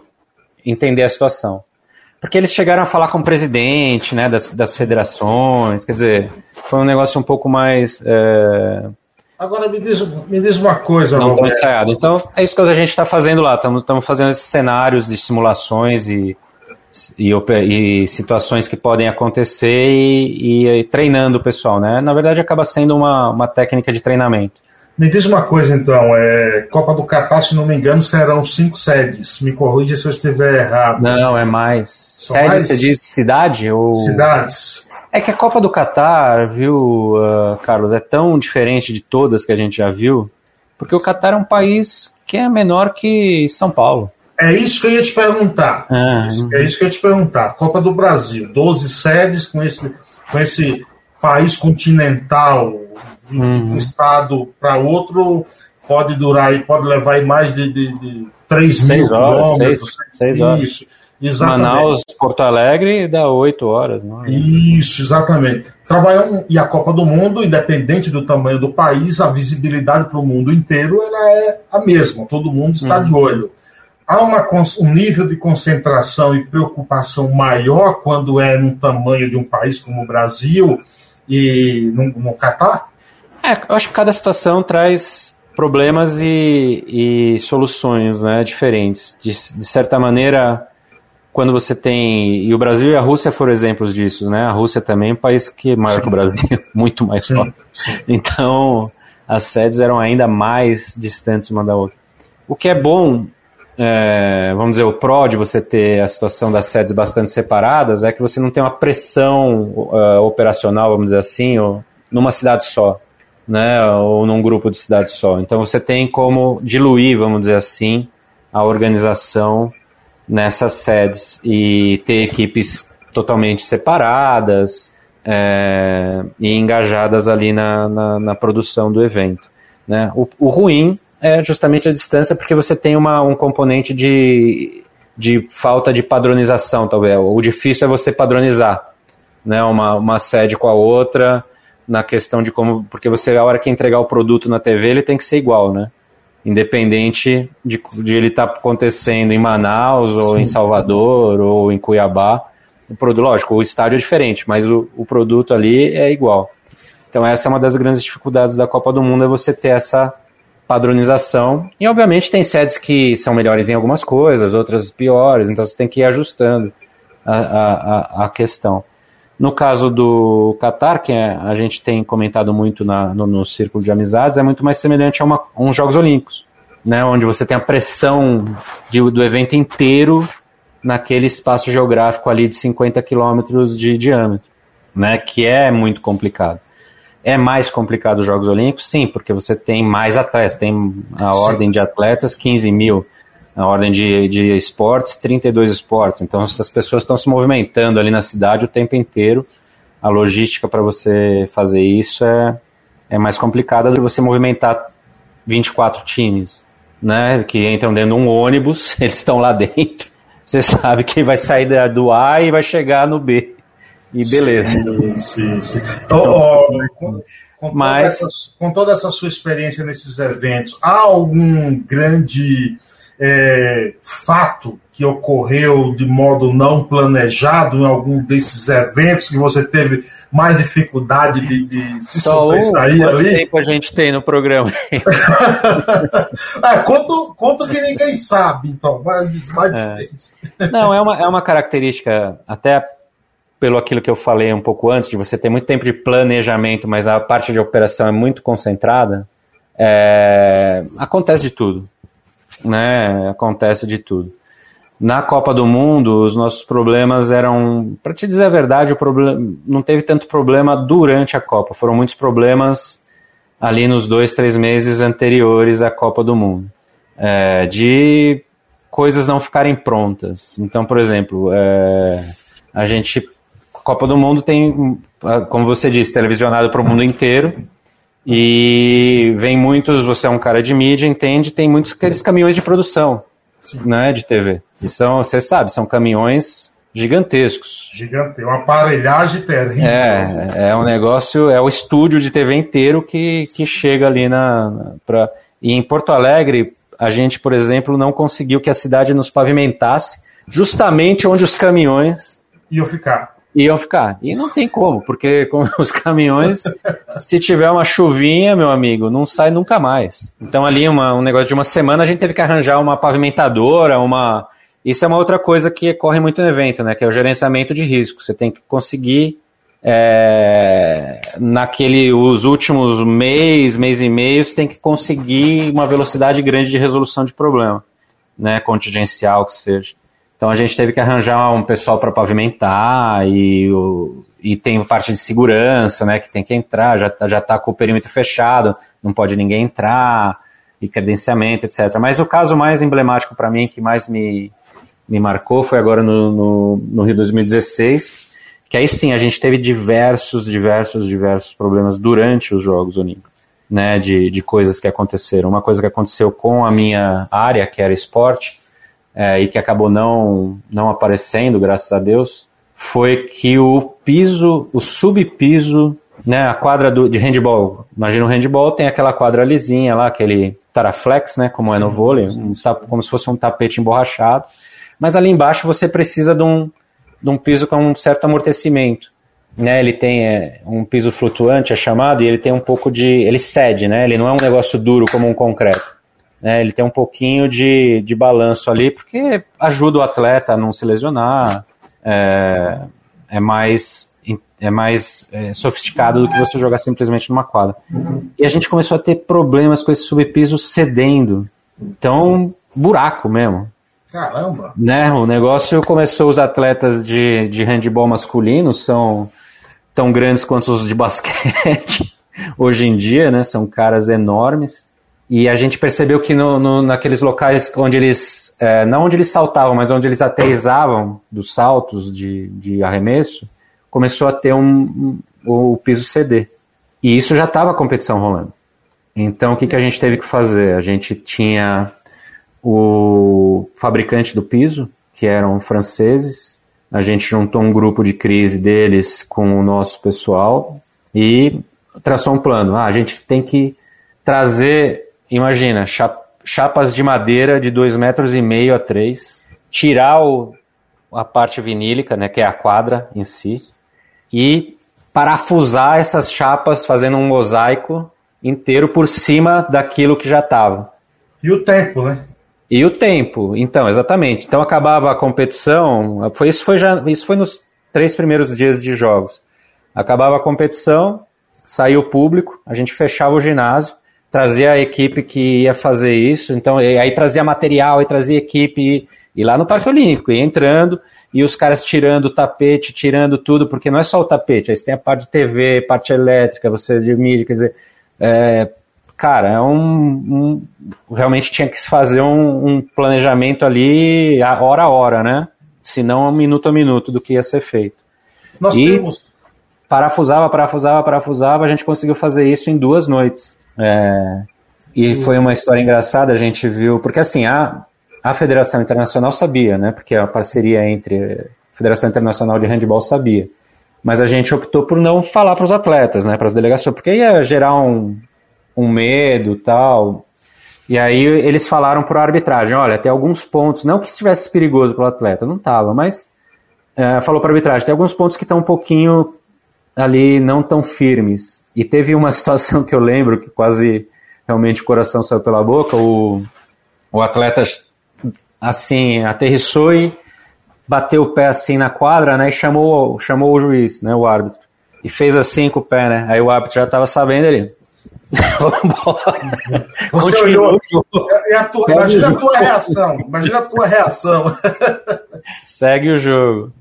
Speaker 2: entender a situação. Porque eles chegaram a falar com o presidente né, das, das federações, quer dizer, foi um negócio um pouco mais. É...
Speaker 1: Agora me diz, me diz uma coisa,
Speaker 2: Não tão ensaiado. Então, é isso que a gente está fazendo lá. Estamos fazendo esses cenários de simulações e, e, e situações que podem acontecer e, e, treinando o pessoal, né? Na verdade, acaba sendo uma, uma técnica de treinamento.
Speaker 1: Me diz uma coisa então, é, Copa do Catar, se não me engano, serão cinco sedes. Me corrija se eu estiver errado.
Speaker 2: Não, é mais. São Sede, mais? você diz cidade? Ou...
Speaker 1: Cidades.
Speaker 2: É que a Copa do Catar, viu, uh, Carlos, é tão diferente de todas que a gente já viu, porque o Catar é um país que é menor que São Paulo.
Speaker 1: É isso que eu ia te perguntar. Ah, é isso que eu ia te perguntar. Copa do Brasil, 12 sedes com esse, com esse país continental uhum. um estado para outro pode durar e pode levar aí mais de, de, de 3 seis mil horas, quilômetros.
Speaker 2: Seis, seis horas. Isso. Exatamente. Manaus, Porto Alegre dá 8 horas. Não é?
Speaker 1: Isso, exatamente. Trabalham, e a Copa do Mundo, independente do tamanho do país, a visibilidade para o mundo inteiro ela é a mesma, todo mundo está uhum. de olho. Há uma, um nível de concentração e preocupação maior quando é no tamanho de um país como o Brasil e no, no Catar?
Speaker 2: É, eu acho que cada situação traz problemas e, e soluções né, diferentes. De, de, certa maneira, quando você tem. E o Brasil e a Rússia foram exemplos disso, né? A Rússia também é um país que é maior sim. que o Brasil, muito mais sim, forte. Sim. Então, as sedes eram ainda mais distantes uma da outra. O que é bom, é, vamos dizer, o pró de você ter a situação das sedes bastante separadas é que você não tem uma pressão uh, operacional, vamos dizer assim, ou, numa cidade só né, ou num grupo de cidades só. Então você tem como diluir, vamos dizer assim, a organização nessas sedes e ter equipes totalmente separadas é, e engajadas ali na, na, na, produção do evento. Né? O, o, ruim é justamente a distância, porque você tem uma, um componente de, de falta de padronização, talvez. O difícil é você padronizar né? uma, uma sede com a outra na questão de como. Porque você, a hora que entregar o produto na TV, ele tem que ser igual, né? Independente de, de ele estar tá acontecendo em Manaus, ou Sim. em Salvador, ou em Cuiabá. O produto, lógico, o estádio é diferente, mas o, o produto ali é igual. Então essa é uma das grandes dificuldades da Copa do Mundo, é você ter essa padronização. E obviamente tem sedes que são melhores em algumas coisas, outras piores, então você tem que ir ajustando a, a, a questão. No caso do Qatar, que é, a gente tem comentado muito na, no, no, círculo de amizades, é muito mais semelhante a, uma, a uns Jogos Olímpicos, né, onde você tem a pressão de, do evento inteiro naquele espaço geográfico ali de 50 quilômetros de diâmetro, né, que é muito complicado. É mais complicado os Jogos Olímpicos? Sim, porque você tem mais atletas, tem a Sim. ordem de atletas 15 mil na ordem de, de esportes, 32 esportes. Então, essas pessoas estão se movimentando ali na cidade o tempo inteiro. A logística para você fazer isso é, é mais complicada do que você movimentar 24 times, né? Que entram dentro de um ônibus, eles estão lá dentro. Você sabe que vai sair do A e vai chegar no B. E beleza.
Speaker 1: Sim, sim. sim. Então, oh, oh, com, Mas... toda essa, com toda essa sua experiência nesses eventos, há algum grande é, fato que ocorreu de modo não planejado em algum desses eventos que você teve mais dificuldade de, de se Só sobressair um, ali?
Speaker 2: tempo a gente tem no programa?
Speaker 1: é, conto, conto que ninguém sabe, então, mas mais
Speaker 2: é. Não, é uma, é uma característica, até pelo aquilo que eu falei um pouco antes, de você ter muito tempo de planejamento, mas a parte de operação é muito concentrada, é, acontece de tudo né? Acontece de tudo. na Copa do Mundo, os nossos problemas eram, para te dizer a verdade, o problema não teve tanto problema durante a Copa, foram muitos problemas ali nos dois, três meses anteriores à Copa do Mundo, é, de coisas não ficarem prontas. Então, por exemplo, é, a gente, Copa do Mundo tem, como você disse, televisionado para o mundo inteiro. E vem muitos, você é um cara de mídia, entende, tem muitos aqueles caminhões de produção né, de TV. E são, você sabe, são caminhões gigantescos.
Speaker 1: Gigante, uma aparelhagem terrível.
Speaker 2: É, é um negócio, é o estúdio de TV inteiro que, que chega ali na, na pra, e em Porto Alegre, a gente, por exemplo, não conseguiu que a cidade nos pavimentasse justamente onde os caminhões
Speaker 1: iam ficar
Speaker 2: iam ficar. E não tem como, porque com os caminhões, se tiver uma chuvinha, meu amigo, não sai nunca mais. Então ali uma, um negócio de uma semana a gente teve que arranjar uma pavimentadora, uma. Isso é uma outra coisa que ocorre muito no evento, né? Que é o gerenciamento de risco. Você tem que conseguir é, naquele os últimos mês, mês e meio, você tem que conseguir uma velocidade grande de resolução de problema, né? Contingencial que seja. Então a gente teve que arranjar um pessoal para pavimentar e, o, e tem parte de segurança, né, que tem que entrar, já, já tá com o perímetro fechado, não pode ninguém entrar, e credenciamento, etc. Mas o caso mais emblemático para mim, que mais me, me marcou, foi agora no, no, no Rio 2016, que aí sim a gente teve diversos, diversos, diversos problemas durante os Jogos Olímpicos, né, de, de coisas que aconteceram. Uma coisa que aconteceu com a minha área, que era esporte, é, e que acabou não, não aparecendo, graças a Deus, foi que o piso, o subpiso, né, a quadra do, de handball, imagina o handball, tem aquela quadra lisinha lá, aquele taraflex, né, como sim, é no vôlei, um, como se fosse um tapete emborrachado, mas ali embaixo você precisa de um, de um piso com um certo amortecimento. Né, ele tem é, um piso flutuante, é chamado, e ele tem um pouco de. Ele cede, né? Ele não é um negócio duro como um concreto. Né, ele tem um pouquinho de, de balanço ali, porque ajuda o atleta a não se lesionar, é, é mais, é mais é, sofisticado do que você jogar simplesmente numa quadra. E a gente começou a ter problemas com esse subpiso cedendo. Então, buraco mesmo.
Speaker 1: Caramba!
Speaker 2: Né, o negócio começou, os atletas de, de handball masculino são tão grandes quanto os de basquete hoje em dia, né? São caras enormes. E a gente percebeu que no, no, naqueles locais onde eles, é, não onde eles saltavam, mas onde eles aterrizavam dos saltos de, de arremesso, começou a ter um, um o piso CD. E isso já estava a competição rolando. Então o que, que a gente teve que fazer? A gente tinha o fabricante do piso, que eram franceses, a gente juntou um grupo de crise deles com o nosso pessoal e traçou um plano. Ah, a gente tem que trazer imagina, chapas de madeira de 2,5 metros e meio a 3, tirar o, a parte vinílica, né, que é a quadra em si, e parafusar essas chapas fazendo um mosaico inteiro por cima daquilo que já estava.
Speaker 1: E o tempo, né?
Speaker 2: E o tempo, então, exatamente. Então acabava a competição, foi, isso, foi já, isso foi nos três primeiros dias de jogos. Acabava a competição, saiu o público, a gente fechava o ginásio, trazia a equipe que ia fazer isso, então aí trazia material, e trazia equipe, e, e lá no Parque Olímpico, ia entrando, e os caras tirando o tapete, tirando tudo, porque não é só o tapete, aí você tem a parte de TV, parte elétrica, você de mídia, quer dizer, é, cara, é um, um, realmente tinha que se fazer um, um, planejamento ali hora a hora, né? Se não minuto a minuto do que ia ser feito.
Speaker 1: Nós e temos
Speaker 2: parafusava, parafusava, parafusava, a gente conseguiu fazer isso em duas noites. É, e foi uma história engraçada, a gente viu, porque assim, a, a Federação Internacional sabia, né? Porque a parceria entre a Federação Internacional de Handball sabia. Mas a gente optou por não falar para os atletas, né? Para as delegações, porque ia gerar um, um medo tal. E aí eles falaram para a arbitragem: olha, tem alguns pontos, não que estivesse perigoso para o atleta, não estava, mas é, falou para a arbitragem: tem alguns pontos que estão um pouquinho ali não tão firmes. E teve uma situação que eu lembro que quase realmente o coração saiu pela boca. O, o atleta assim aterrissou e bateu o pé assim na quadra, né? E chamou, chamou o juiz, né? O árbitro. E fez assim com o pé, né? Aí o árbitro já estava sabendo ele.
Speaker 1: Você olhou. É, é a tua, imagina a tua reação. Imagina a tua reação.
Speaker 2: Segue o jogo.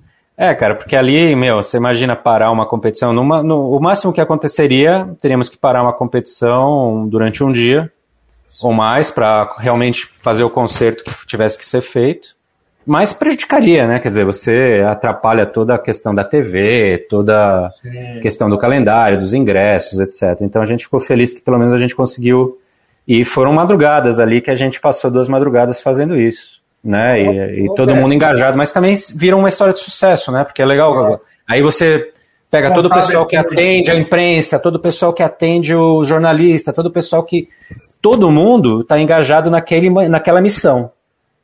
Speaker 2: É, cara, porque ali, meu, você imagina parar uma competição. Numa, no, o máximo que aconteceria, teríamos que parar uma competição durante um dia ou mais para realmente fazer o concerto que tivesse que ser feito. Mas prejudicaria, né? Quer dizer, você atrapalha toda a questão da TV, toda a questão do calendário, dos ingressos, etc. Então a gente ficou feliz que pelo menos a gente conseguiu. E foram madrugadas ali que a gente passou duas madrugadas fazendo isso, né? E, e todo mundo engajado, mas também vira uma história de sucesso, né? Porque é legal. Aí você pega todo o pessoal que atende a imprensa, todo o pessoal que atende o jornalista, todo o pessoal que todo mundo está engajado naquele, naquela missão.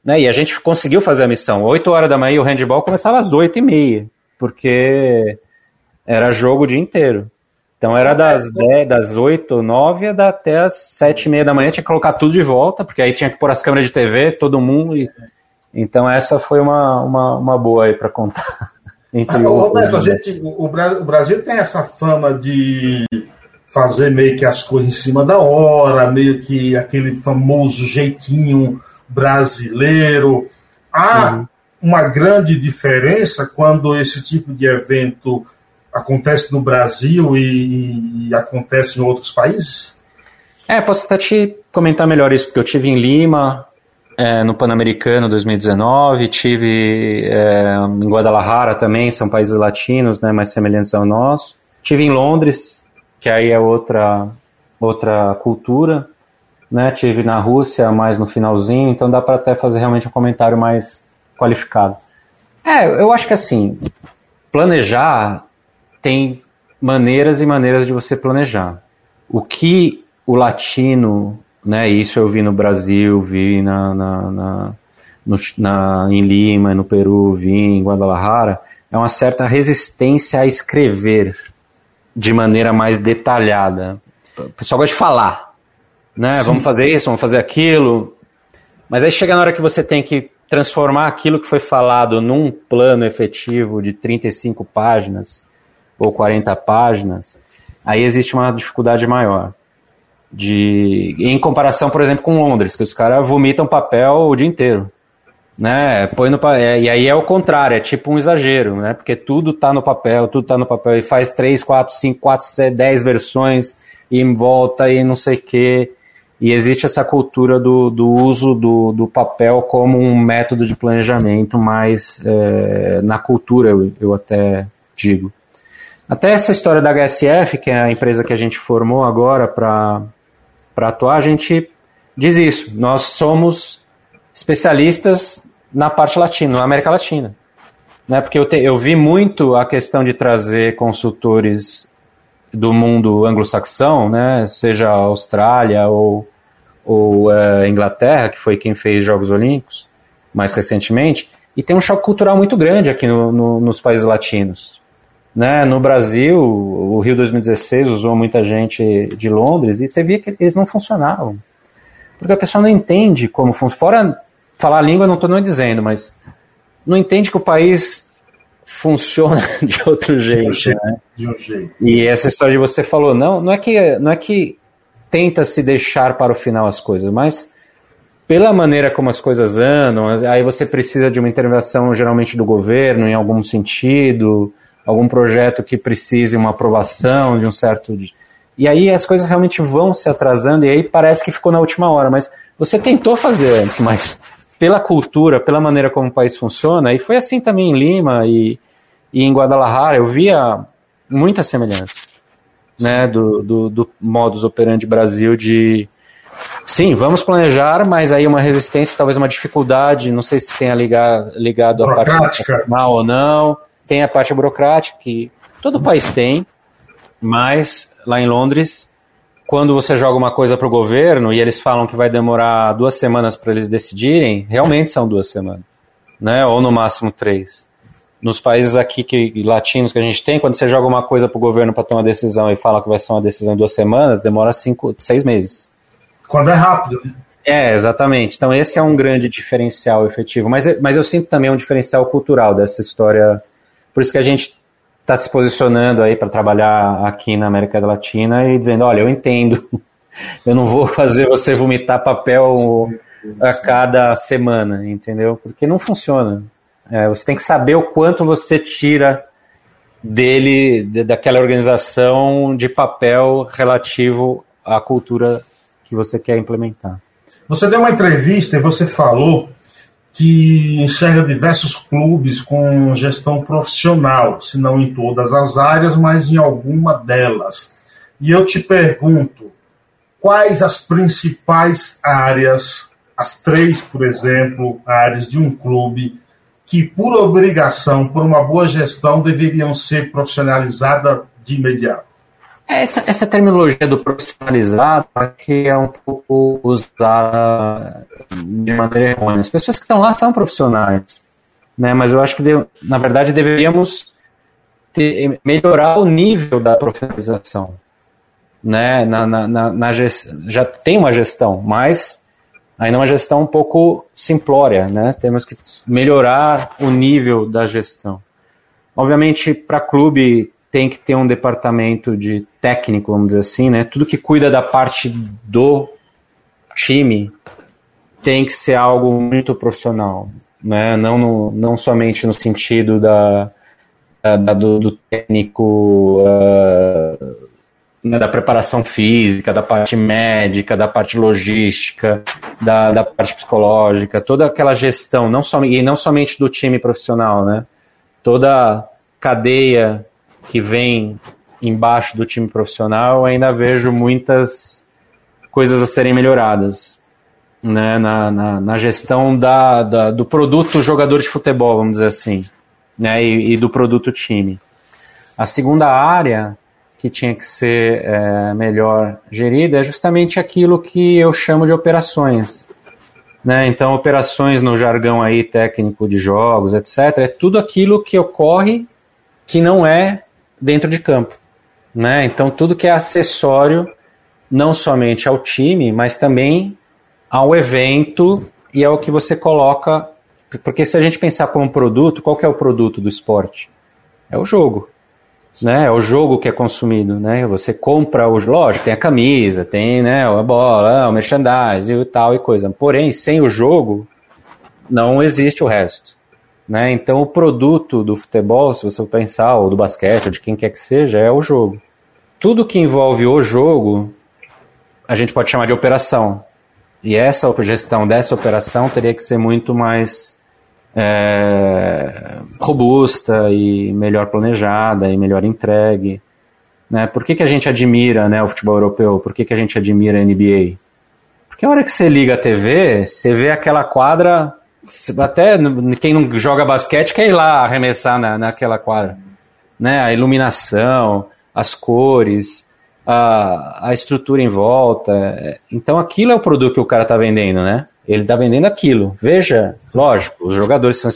Speaker 2: Né? E a gente conseguiu fazer a missão. 8 horas da manhã o handball começava às 8 e meia, porque era jogo o dia inteiro. Então era das, 10, das 8, 9 até as 7 e meia da manhã, tinha que colocar tudo de volta, porque aí tinha que pôr as câmeras de TV, todo mundo. E... Então essa foi uma, uma, uma boa aí para contar.
Speaker 1: Entre ah, Roberto, a gente, o Brasil tem essa fama de fazer meio que as coisas em cima da hora, meio que aquele famoso jeitinho brasileiro. Há uhum. uma grande diferença quando esse tipo de evento acontece no Brasil e, e acontece em outros países?
Speaker 2: É, posso até te comentar melhor isso, porque eu tive em Lima, é, no Pan-Americano 2019, tive é, em Guadalajara também, são países latinos, né, mais semelhantes ao nosso. Tive em Londres, que aí é outra, outra cultura. Né? Tive na Rússia mais no finalzinho, então dá para até fazer realmente um comentário mais qualificado. É, eu acho que assim, planejar tem maneiras e maneiras de você planejar. O que o latino, né, isso eu vi no Brasil, vi na, na, na, no, na em Lima, no Peru, vi em Guadalajara, é uma certa resistência a escrever de maneira mais detalhada. O pessoal gosta de falar, né? Sim. Vamos fazer isso, vamos fazer aquilo. Mas aí chega na hora que você tem que transformar aquilo que foi falado num plano efetivo de 35 páginas ou 40 páginas, aí existe uma dificuldade maior. De, em comparação, por exemplo, com Londres, que os caras vomitam papel o dia inteiro né? Põe no é, e aí é o contrário, é tipo um exagero, né? Porque tudo tá no papel, tudo tá no papel e faz 3, 4, 5, 4, 10 versões e volta e não sei o quê. E existe essa cultura do, do uso do, do papel como um método de planejamento, mais é, na cultura, eu, eu até digo. Até essa história da HSF, que é a empresa que a gente formou agora para atuar, a gente diz isso. Nós somos especialistas na parte latina, na América Latina. Né? Porque eu, te, eu vi muito a questão de trazer consultores do mundo anglo-saxão, né? seja Austrália ou, ou é, Inglaterra, que foi quem fez Jogos Olímpicos mais recentemente, e tem um choque cultural muito grande aqui no, no, nos países latinos. Né? No Brasil, o Rio 2016 usou muita gente de Londres e você via que eles não funcionavam. Porque a pessoa não entende como funciona. Fora falar a língua, não estou não dizendo, mas não entende que o país funciona de outro jeito. De um jeito, né? de um jeito. E essa história de você falou, não, não é que não é que tenta se deixar para o final as coisas, mas pela maneira como as coisas andam, aí você precisa de uma intervenção geralmente do governo em algum sentido, algum projeto que precise uma aprovação de um certo e aí as coisas realmente vão se atrasando e aí parece que ficou na última hora, mas você tentou fazer antes, mas pela cultura, pela maneira como o país funciona, e foi assim também em Lima e, e em Guadalajara, eu via muita semelhança né, do, do, do modus operandi Brasil de sim, vamos planejar, mas aí uma resistência, talvez uma dificuldade, não sei se tenha ligar, ligado a parte nacional ou não, tem a parte burocrática que todo país tem, mas lá em Londres quando você joga uma coisa para o governo e eles falam que vai demorar duas semanas para eles decidirem, realmente são duas semanas, né? Ou no máximo três. Nos países aqui que, latinos que a gente tem, quando você joga uma coisa para o governo para tomar uma decisão e fala que vai ser uma decisão em duas semanas, demora cinco, seis meses.
Speaker 1: Quando é rápido. Né?
Speaker 2: É, exatamente. Então esse é um grande diferencial efetivo. Mas, mas eu sinto também um diferencial cultural dessa história. Por isso que a gente está se posicionando aí para trabalhar aqui na América Latina e dizendo, olha, eu entendo Eu não vou fazer você vomitar papel a cada semana, entendeu? Porque não funciona. É, você tem que saber o quanto você tira dele, de, daquela organização de papel relativo à cultura que você quer implementar.
Speaker 1: Você deu uma entrevista e você falou que enxerga diversos clubes com gestão profissional, se não em todas as áreas, mas em alguma delas. E eu te pergunto, quais as principais áreas, as três, por exemplo, áreas de um clube que, por obrigação, por uma boa gestão, deveriam ser profissionalizadas de imediato?
Speaker 2: Essa, essa terminologia do profissionalizado que é um pouco usada de maneira errônea. As pessoas que estão lá são profissionais, né? mas eu acho que, na verdade, deveríamos ter, melhorar o nível da profissionalização né, na, na, na, na já tem uma gestão, mas ainda é uma gestão um pouco simplória, né? Temos que melhorar o nível da gestão. Obviamente, para clube tem que ter um departamento de técnico, vamos dizer assim, né? Tudo que cuida da parte do time tem que ser algo muito profissional, né? Não, no, não somente no sentido da, da do, do, técnico uh, né, da preparação física, da parte médica, da parte logística, da, da parte psicológica, toda aquela gestão, não som, e não somente do time profissional, né? Toda cadeia que vem embaixo do time profissional, ainda vejo muitas coisas a serem melhoradas. Né, na, na, na gestão da, da, do produto jogador de futebol, vamos dizer assim, né, e, e do produto time. A segunda área que tinha que ser é, melhor gerida é justamente aquilo que eu chamo de operações. Né? Então, operações no jargão aí técnico de jogos, etc., é tudo aquilo que ocorre que não é dentro de campo. Né? Então, tudo que é acessório, não somente ao time, mas também ao evento e ao que você coloca. Porque se a gente pensar como produto, qual que é o produto do esporte? É o jogo né? É o jogo que é consumido, né? Você compra os, lógico, tem a camisa, tem, né, a bola, o merchandising e tal e coisa. Porém, sem o jogo não existe o resto, né? Então, o produto do futebol, se você pensar, ou do basquete, ou de quem quer que seja, é o jogo. Tudo que envolve o jogo, a gente pode chamar de operação. E essa gestão dessa operação teria que ser muito mais é, robusta e melhor planejada e melhor entregue. Né? Por que, que a gente admira né, o futebol europeu? Por que, que a gente admira a NBA? Porque a hora que você liga a TV, você vê aquela quadra. Até quem não joga basquete quer ir lá arremessar na, naquela quadra. Né? A iluminação, as cores, a, a estrutura em volta. Então aquilo é o produto que o cara está vendendo, né? ele está vendendo aquilo. Veja, lógico, os jogadores são,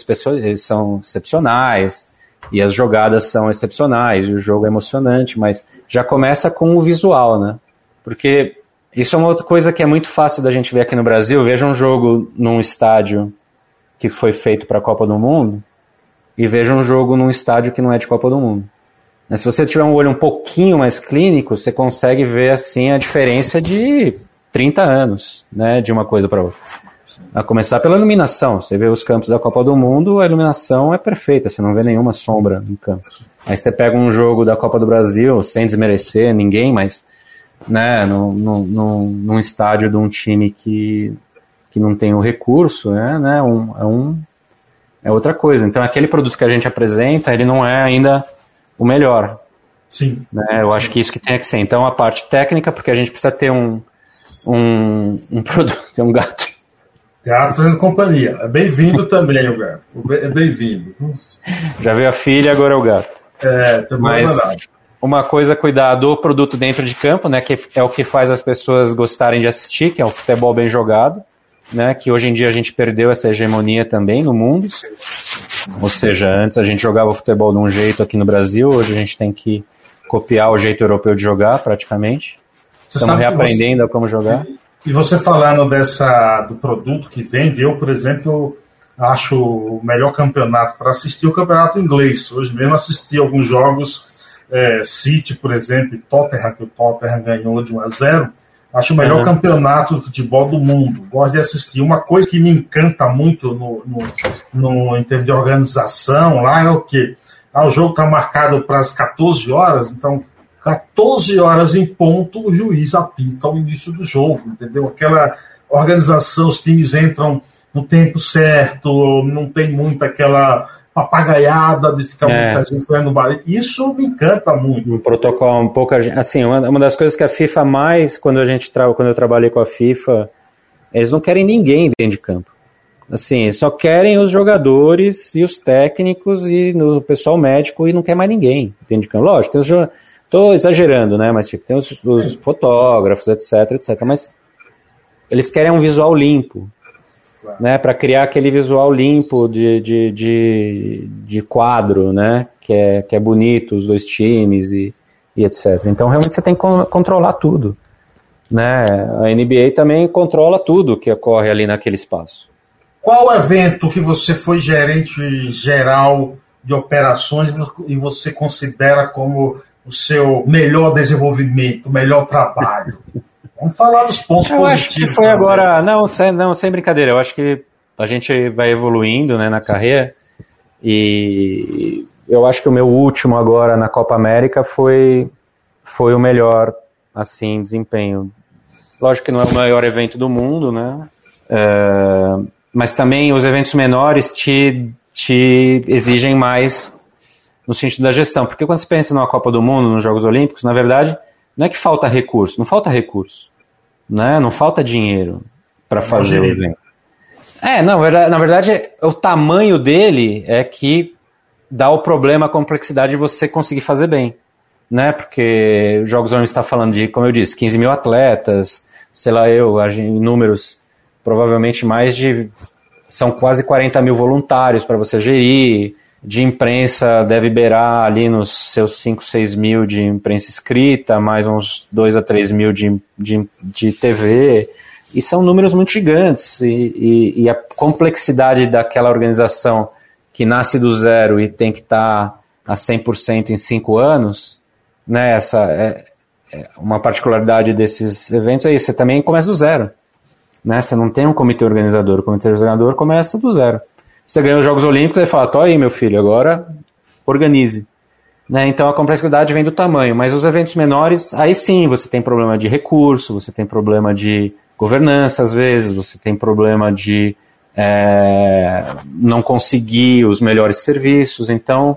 Speaker 2: são excepcionais e as jogadas são excepcionais e o jogo é emocionante, mas já começa com o visual, né? Porque isso é uma outra coisa que é muito fácil da gente ver aqui no Brasil. Veja um jogo num estádio que foi feito para a Copa do Mundo e veja um jogo num estádio que não é de Copa do Mundo. Mas se você tiver um olho um pouquinho mais clínico, você consegue ver assim a diferença de 30 anos, né, de uma coisa para outra. A começar pela iluminação. Você vê os campos da Copa do Mundo, a iluminação é perfeita, você não vê nenhuma sombra no campo. Aí você pega um jogo da Copa do Brasil, sem desmerecer ninguém, mas né, no, no, no, num estádio de um time que, que não tem o recurso, né, né um, é, um, é outra coisa. Então aquele produto que a gente apresenta, ele não é ainda o melhor.
Speaker 1: Sim.
Speaker 2: Né, eu acho que isso que tem que ser. Então a parte técnica, porque a gente precisa ter um, um, um produto, é um gato.
Speaker 1: Gato fazendo companhia. É bem-vindo também o gato. É bem-vindo.
Speaker 2: Já veio a filha, agora é o gato.
Speaker 1: É, também
Speaker 2: Mas uma coisa é cuidar do produto dentro de campo, né? Que é o que faz as pessoas gostarem de assistir, que é o futebol bem jogado. Né, que hoje em dia a gente perdeu essa hegemonia também no mundo. Ou seja, antes a gente jogava futebol de um jeito aqui no Brasil, hoje a gente tem que copiar o jeito europeu de jogar, praticamente. Você Estamos reaprendendo você... como jogar.
Speaker 1: E você falando dessa do produto que vende, eu, por exemplo, acho o melhor campeonato para assistir o campeonato inglês. Hoje mesmo assisti alguns jogos, é, City, por exemplo, e Tottenham, que o Tottenham ganhou de 1 a 0. Acho o melhor uhum. campeonato de futebol do mundo. Gosto de assistir. Uma coisa que me encanta muito no, no, no em termos de organização lá é o que ah, o jogo está marcado para as 14 horas, então 14 horas em ponto o juiz apita o início do jogo, entendeu? Aquela organização, os times entram no tempo certo, não tem muito aquela papagaiada de ficar é. muita gente no bar. Isso me encanta muito.
Speaker 2: Um protocolo, um pouco. Assim, uma, uma das coisas que a FIFA mais, quando, a gente tra... quando eu trabalhei com a FIFA, eles não querem ninguém dentro de campo. Assim, só querem os jogadores e os técnicos e o pessoal médico e não quer mais ninguém dentro de campo. Lógico, tem os Tô exagerando, né? Mas tipo, tem os, os fotógrafos, etc, etc. Mas eles querem um visual limpo né, para criar aquele visual limpo de, de, de, de, quadro, né, que é, que é bonito, os dois times e, e etc. Então, realmente, você tem que controlar tudo. Né? A NBA também controla tudo que ocorre ali naquele espaço.
Speaker 1: Qual evento que você foi gerente geral de operações e você considera como o seu melhor desenvolvimento, melhor trabalho? Vamos falar dos pontos eu positivos.
Speaker 2: Acho que foi agora. Não sem, não, sem brincadeira. Eu acho que a gente vai evoluindo né, na carreira. E eu acho que o meu último agora na Copa América foi, foi o melhor assim desempenho. Lógico que não é o maior evento do mundo, né? É, mas também os eventos menores te, te exigem mais no sentido da gestão. Porque quando você pensa numa Copa do Mundo, nos Jogos Olímpicos, na verdade, não é que falta recurso, não falta recurso, né? Não falta dinheiro para fazer o evento. É, não, na verdade, o tamanho dele é que dá o problema, a complexidade de você conseguir fazer bem, né? Porque os Jogos Olímpicos está falando de, como eu disse, 15 mil atletas, sei lá eu, números provavelmente mais de são quase 40 mil voluntários para você gerir, de imprensa deve beirar ali nos seus 5, 6 mil de imprensa escrita, mais uns 2 a 3 mil de, de, de TV. E são números muito gigantes. E, e, e, a complexidade daquela organização que nasce do zero e tem que estar tá a 100% em 5 anos, né, essa é, é uma particularidade desses eventos é isso, você também começa do zero. Né? Você não tem um comitê organizador, o comitê organizador começa do zero. Você ganhou os Jogos Olímpicos e fala, tô aí, meu filho, agora organize. Né? Então a complexidade vem do tamanho, mas os eventos menores, aí sim você tem problema de recurso, você tem problema de governança às vezes, você tem problema de é, não conseguir os melhores serviços. Então,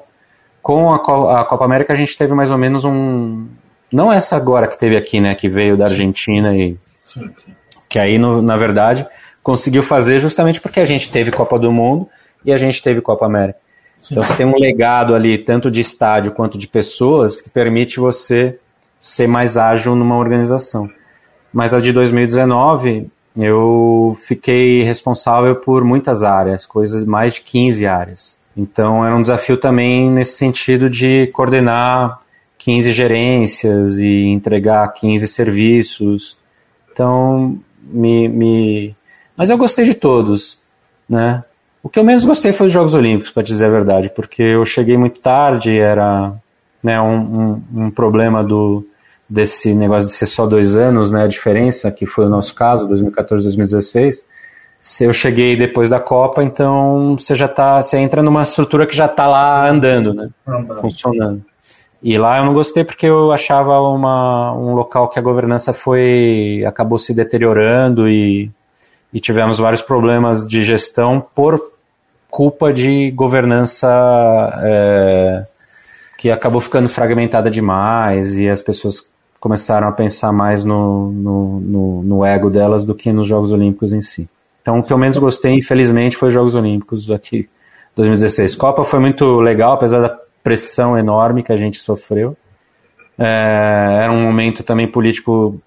Speaker 2: com a, a, Copa América a gente teve mais ou menos um. Não essa agora que teve aqui, né? Que veio da Argentina e. Que aí, no, na verdade, conseguiu fazer justamente porque a gente teve Copa do Mundo e a gente teve Copa América. Sim. Então você tem um legado ali, tanto de estádio quanto de pessoas, que permite você ser mais ágil numa organização. Mas a de 2019, eu fiquei responsável por muitas áreas, coisas mais de 15 áreas. Então era um desafio também nesse sentido de coordenar 15 gerências e entregar 15 serviços. Então, me, me... Mas eu gostei de todos, né? O que eu menos gostei foi os Jogos Olímpicos, para dizer a verdade, porque eu cheguei muito tarde, era né, um, um, um, problema do, desse negócio de ser só dois anos, né, a diferença, que foi o nosso caso, 2014, 2016. Se eu cheguei depois da Copa, então você já tá, você entra numa estrutura que já está lá andando, né, funcionando. E lá eu não gostei porque eu achava uma, um local que a governança foi acabou se deteriorando e e tivemos vários problemas de gestão por culpa de governança é, que acabou ficando fragmentada demais e as pessoas começaram a pensar mais no, no, no, no ego delas do que nos Jogos Olímpicos em si. Então, o que eu menos gostei, infelizmente, foi os Jogos Olímpicos aqui 2016. Copa foi muito legal, apesar da pressão enorme que a gente sofreu. É, era um momento também político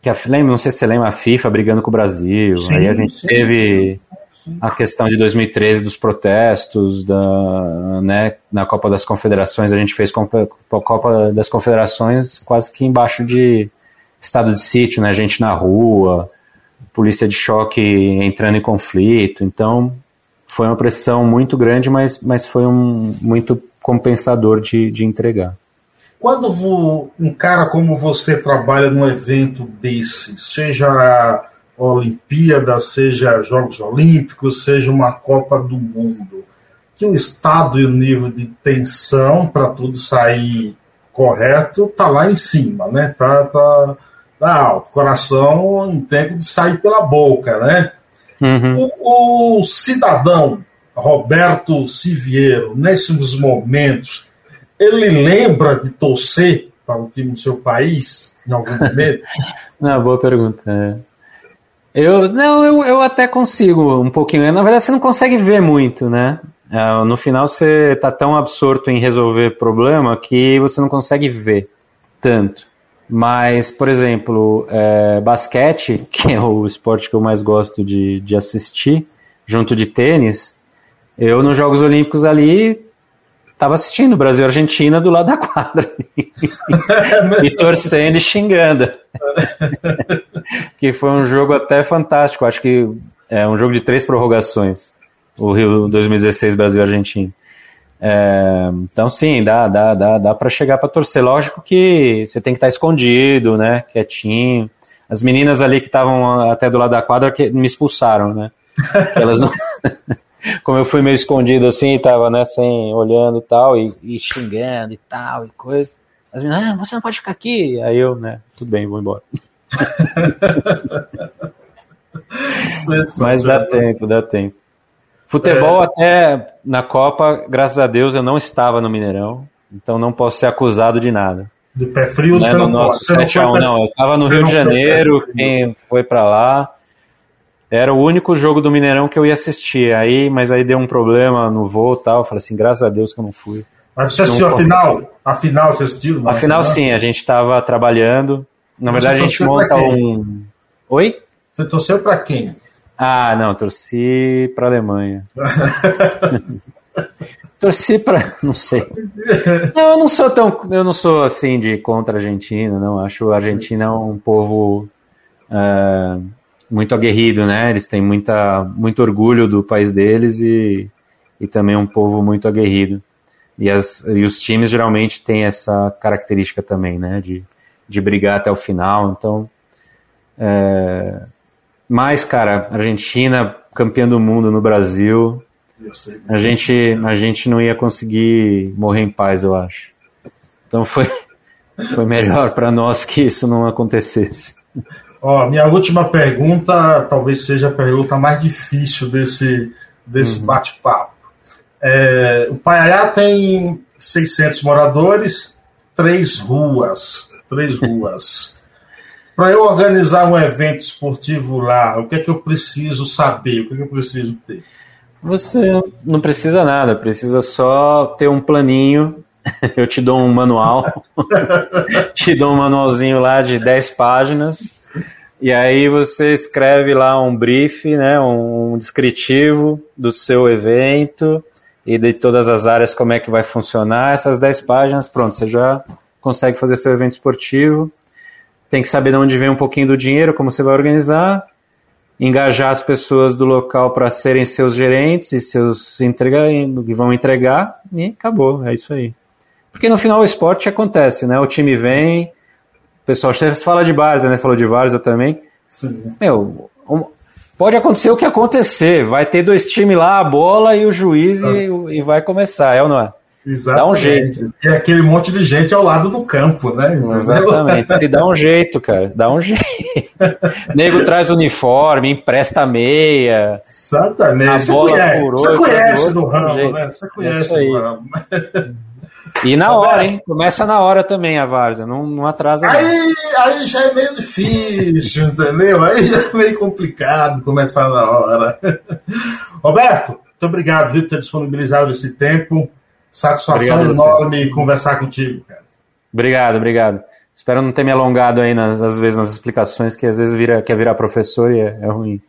Speaker 2: que a, lembra, não sei se você lembra, a FIFA brigando com o Brasil. Sim, aí a gente sim, teve sim. a questão de 2013 dos protestos da, né, na Copa das Confederações. A gente fez a Copa das Confederações quase que embaixo de estado de sítio, né? Gente na rua, polícia de choque entrando em conflito. Então foi uma pressão muito grande, mas, mas foi um muito compensador de, de entregar.
Speaker 1: Quando um cara como você trabalha num evento desse, seja Olimpíada, seja Jogos Olímpicos, seja uma Copa do Mundo, que o estado e o nível de tensão para tudo sair correto tá lá em cima, né? Tá, tá, tá alto. Coração em tempo de sair pela boca, né? Uhum. O, o, cidadão Roberto Siviero, nesses momentos, ele lembra de torcer para o time do seu país em algum momento?
Speaker 2: Não, boa pergunta. É. Eu não, eu, eu até consigo um pouquinho. Na verdade, você não consegue ver muito, né? É, no final você tá tão absorto em resolver problema que você não consegue ver tanto. Mas, por exemplo, é, basquete, que é o esporte que eu mais gosto de, de assistir, junto de tênis, eu nos Jogos Olímpicos ali estava assistindo Brasil Argentina do lado da quadra e torcendo e xingando. que foi um jogo até fantástico, acho que é um jogo de três prorrogações, o Rio 2016 Brasil Argentina. É, então sim, dá, dá, dá, dá para chegar para torcer. Lógico que você tem que estar tá escondido, né, quietinho. As meninas ali que estavam até do lado da quadra que me expulsaram, né? Elas não como eu fui meio escondido assim, tava, né, sem, olhando e tal, e, e xingando e tal, e coisa. As meninas, ah, você não pode ficar aqui. Aí eu, né, tudo bem, vou embora. Mas dá tempo, dá tempo. Futebol é. até na Copa, graças a Deus, eu não estava no Mineirão, então não posso ser acusado de nada.
Speaker 1: De pé frio,
Speaker 2: não é no nosso 7 a 1 não, eu estava no Rio de Janeiro, quem foi para lá, era o único jogo do Mineirão que eu ia assistir. Aí, mas aí deu um problema no voo e tal. Eu falei assim, graças a Deus que eu não fui.
Speaker 1: Mas você assistiu a final? A final você assistiu?
Speaker 2: A final, sim, a gente estava trabalhando. Na verdade, a gente monta um. Oi?
Speaker 1: Você torceu para quem?
Speaker 2: Ah, não, torci para Alemanha. torci para, não sei. Não, eu não sou tão, eu não sou assim de contra a Argentina, não. Acho a Argentina um povo uh, muito aguerrido, né? Eles têm muita, muito orgulho do país deles e, e também um povo muito aguerrido. E, as, e os times geralmente têm essa característica também, né? De, de brigar até o final. Então, é... mas, cara, Argentina, campeã do mundo no Brasil, a gente, a gente não ia conseguir morrer em paz, eu acho. Então foi, foi melhor para nós que isso não acontecesse.
Speaker 1: Ó, minha última pergunta talvez seja a pergunta mais difícil desse, desse uhum. bate-papo. É, o Paiaiá tem 600 moradores, três ruas. Três ruas. Para eu organizar um evento esportivo lá, o que é que eu preciso saber? O que é que eu preciso ter?
Speaker 2: Você não precisa nada, precisa só ter um planinho. Eu te dou um manual, te dou um manualzinho lá de 10 páginas e aí você escreve lá um brief, né, um descritivo do seu evento e de todas as áreas como é que vai funcionar. Essas 10 páginas, pronto, você já consegue fazer seu evento esportivo. Tem que saber de onde vem um pouquinho do dinheiro, como você vai organizar, engajar as pessoas do local para serem seus gerentes e seus entrega, que vão entregar e acabou, é isso aí. Porque no final o esporte acontece, né? O time vem, pessoal, você fala de base, né? Falou de eu também. Sim. Meu, um, pode acontecer o que acontecer. Vai ter dois times lá, a bola e o juiz e, e, vai começar, é ou não é?
Speaker 1: Exatamente. Dá um jeito. E aquele monte de gente ao lado do campo, né?
Speaker 2: Exatamente. Se dá um jeito, cara. Dá um jeito. Nego traz uniforme, empresta meia.
Speaker 1: Exatamente. A
Speaker 2: Você bola conhece, por
Speaker 1: outro, você conhece do ramo, né? Você conhece é do ramo.
Speaker 2: E na hora, hein? Começa na hora também a várzea, não, não atrasa
Speaker 1: aí, não. Aí já é meio difícil, entendeu? Aí já é meio complicado começar na hora. Roberto, muito obrigado viu, por ter disponibilizado esse tempo. Satisfação obrigado, enorme conversar contigo, cara.
Speaker 2: Obrigado, obrigado. Espero não ter me alongado aí, nas, às vezes, nas explicações, que às vezes vira, quer virar professor e é, é ruim.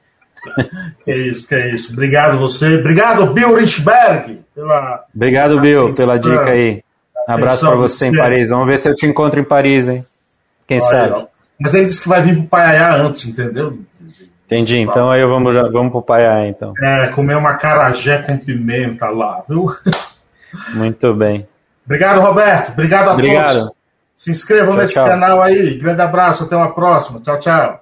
Speaker 1: que isso, que é isso. Obrigado você. Obrigado, Bill Richberg. Pela
Speaker 2: Obrigado, Bill, pela dica aí. Abraço para você em Paris. Vamos ver se eu te encontro em Paris, hein? Quem Olha, sabe?
Speaker 1: Mas ele disse que vai vir pro Paiaiá antes, entendeu?
Speaker 2: Entendi. Então aí vamos, já, vamos pro Paiaiá, então.
Speaker 1: É, comer uma carajé com pimenta lá, viu?
Speaker 2: Muito bem.
Speaker 1: Obrigado, Roberto. Obrigado a
Speaker 2: Obrigado. todos.
Speaker 1: Se inscrevam tchau, nesse tchau. canal aí. Grande abraço, até uma próxima. Tchau, tchau.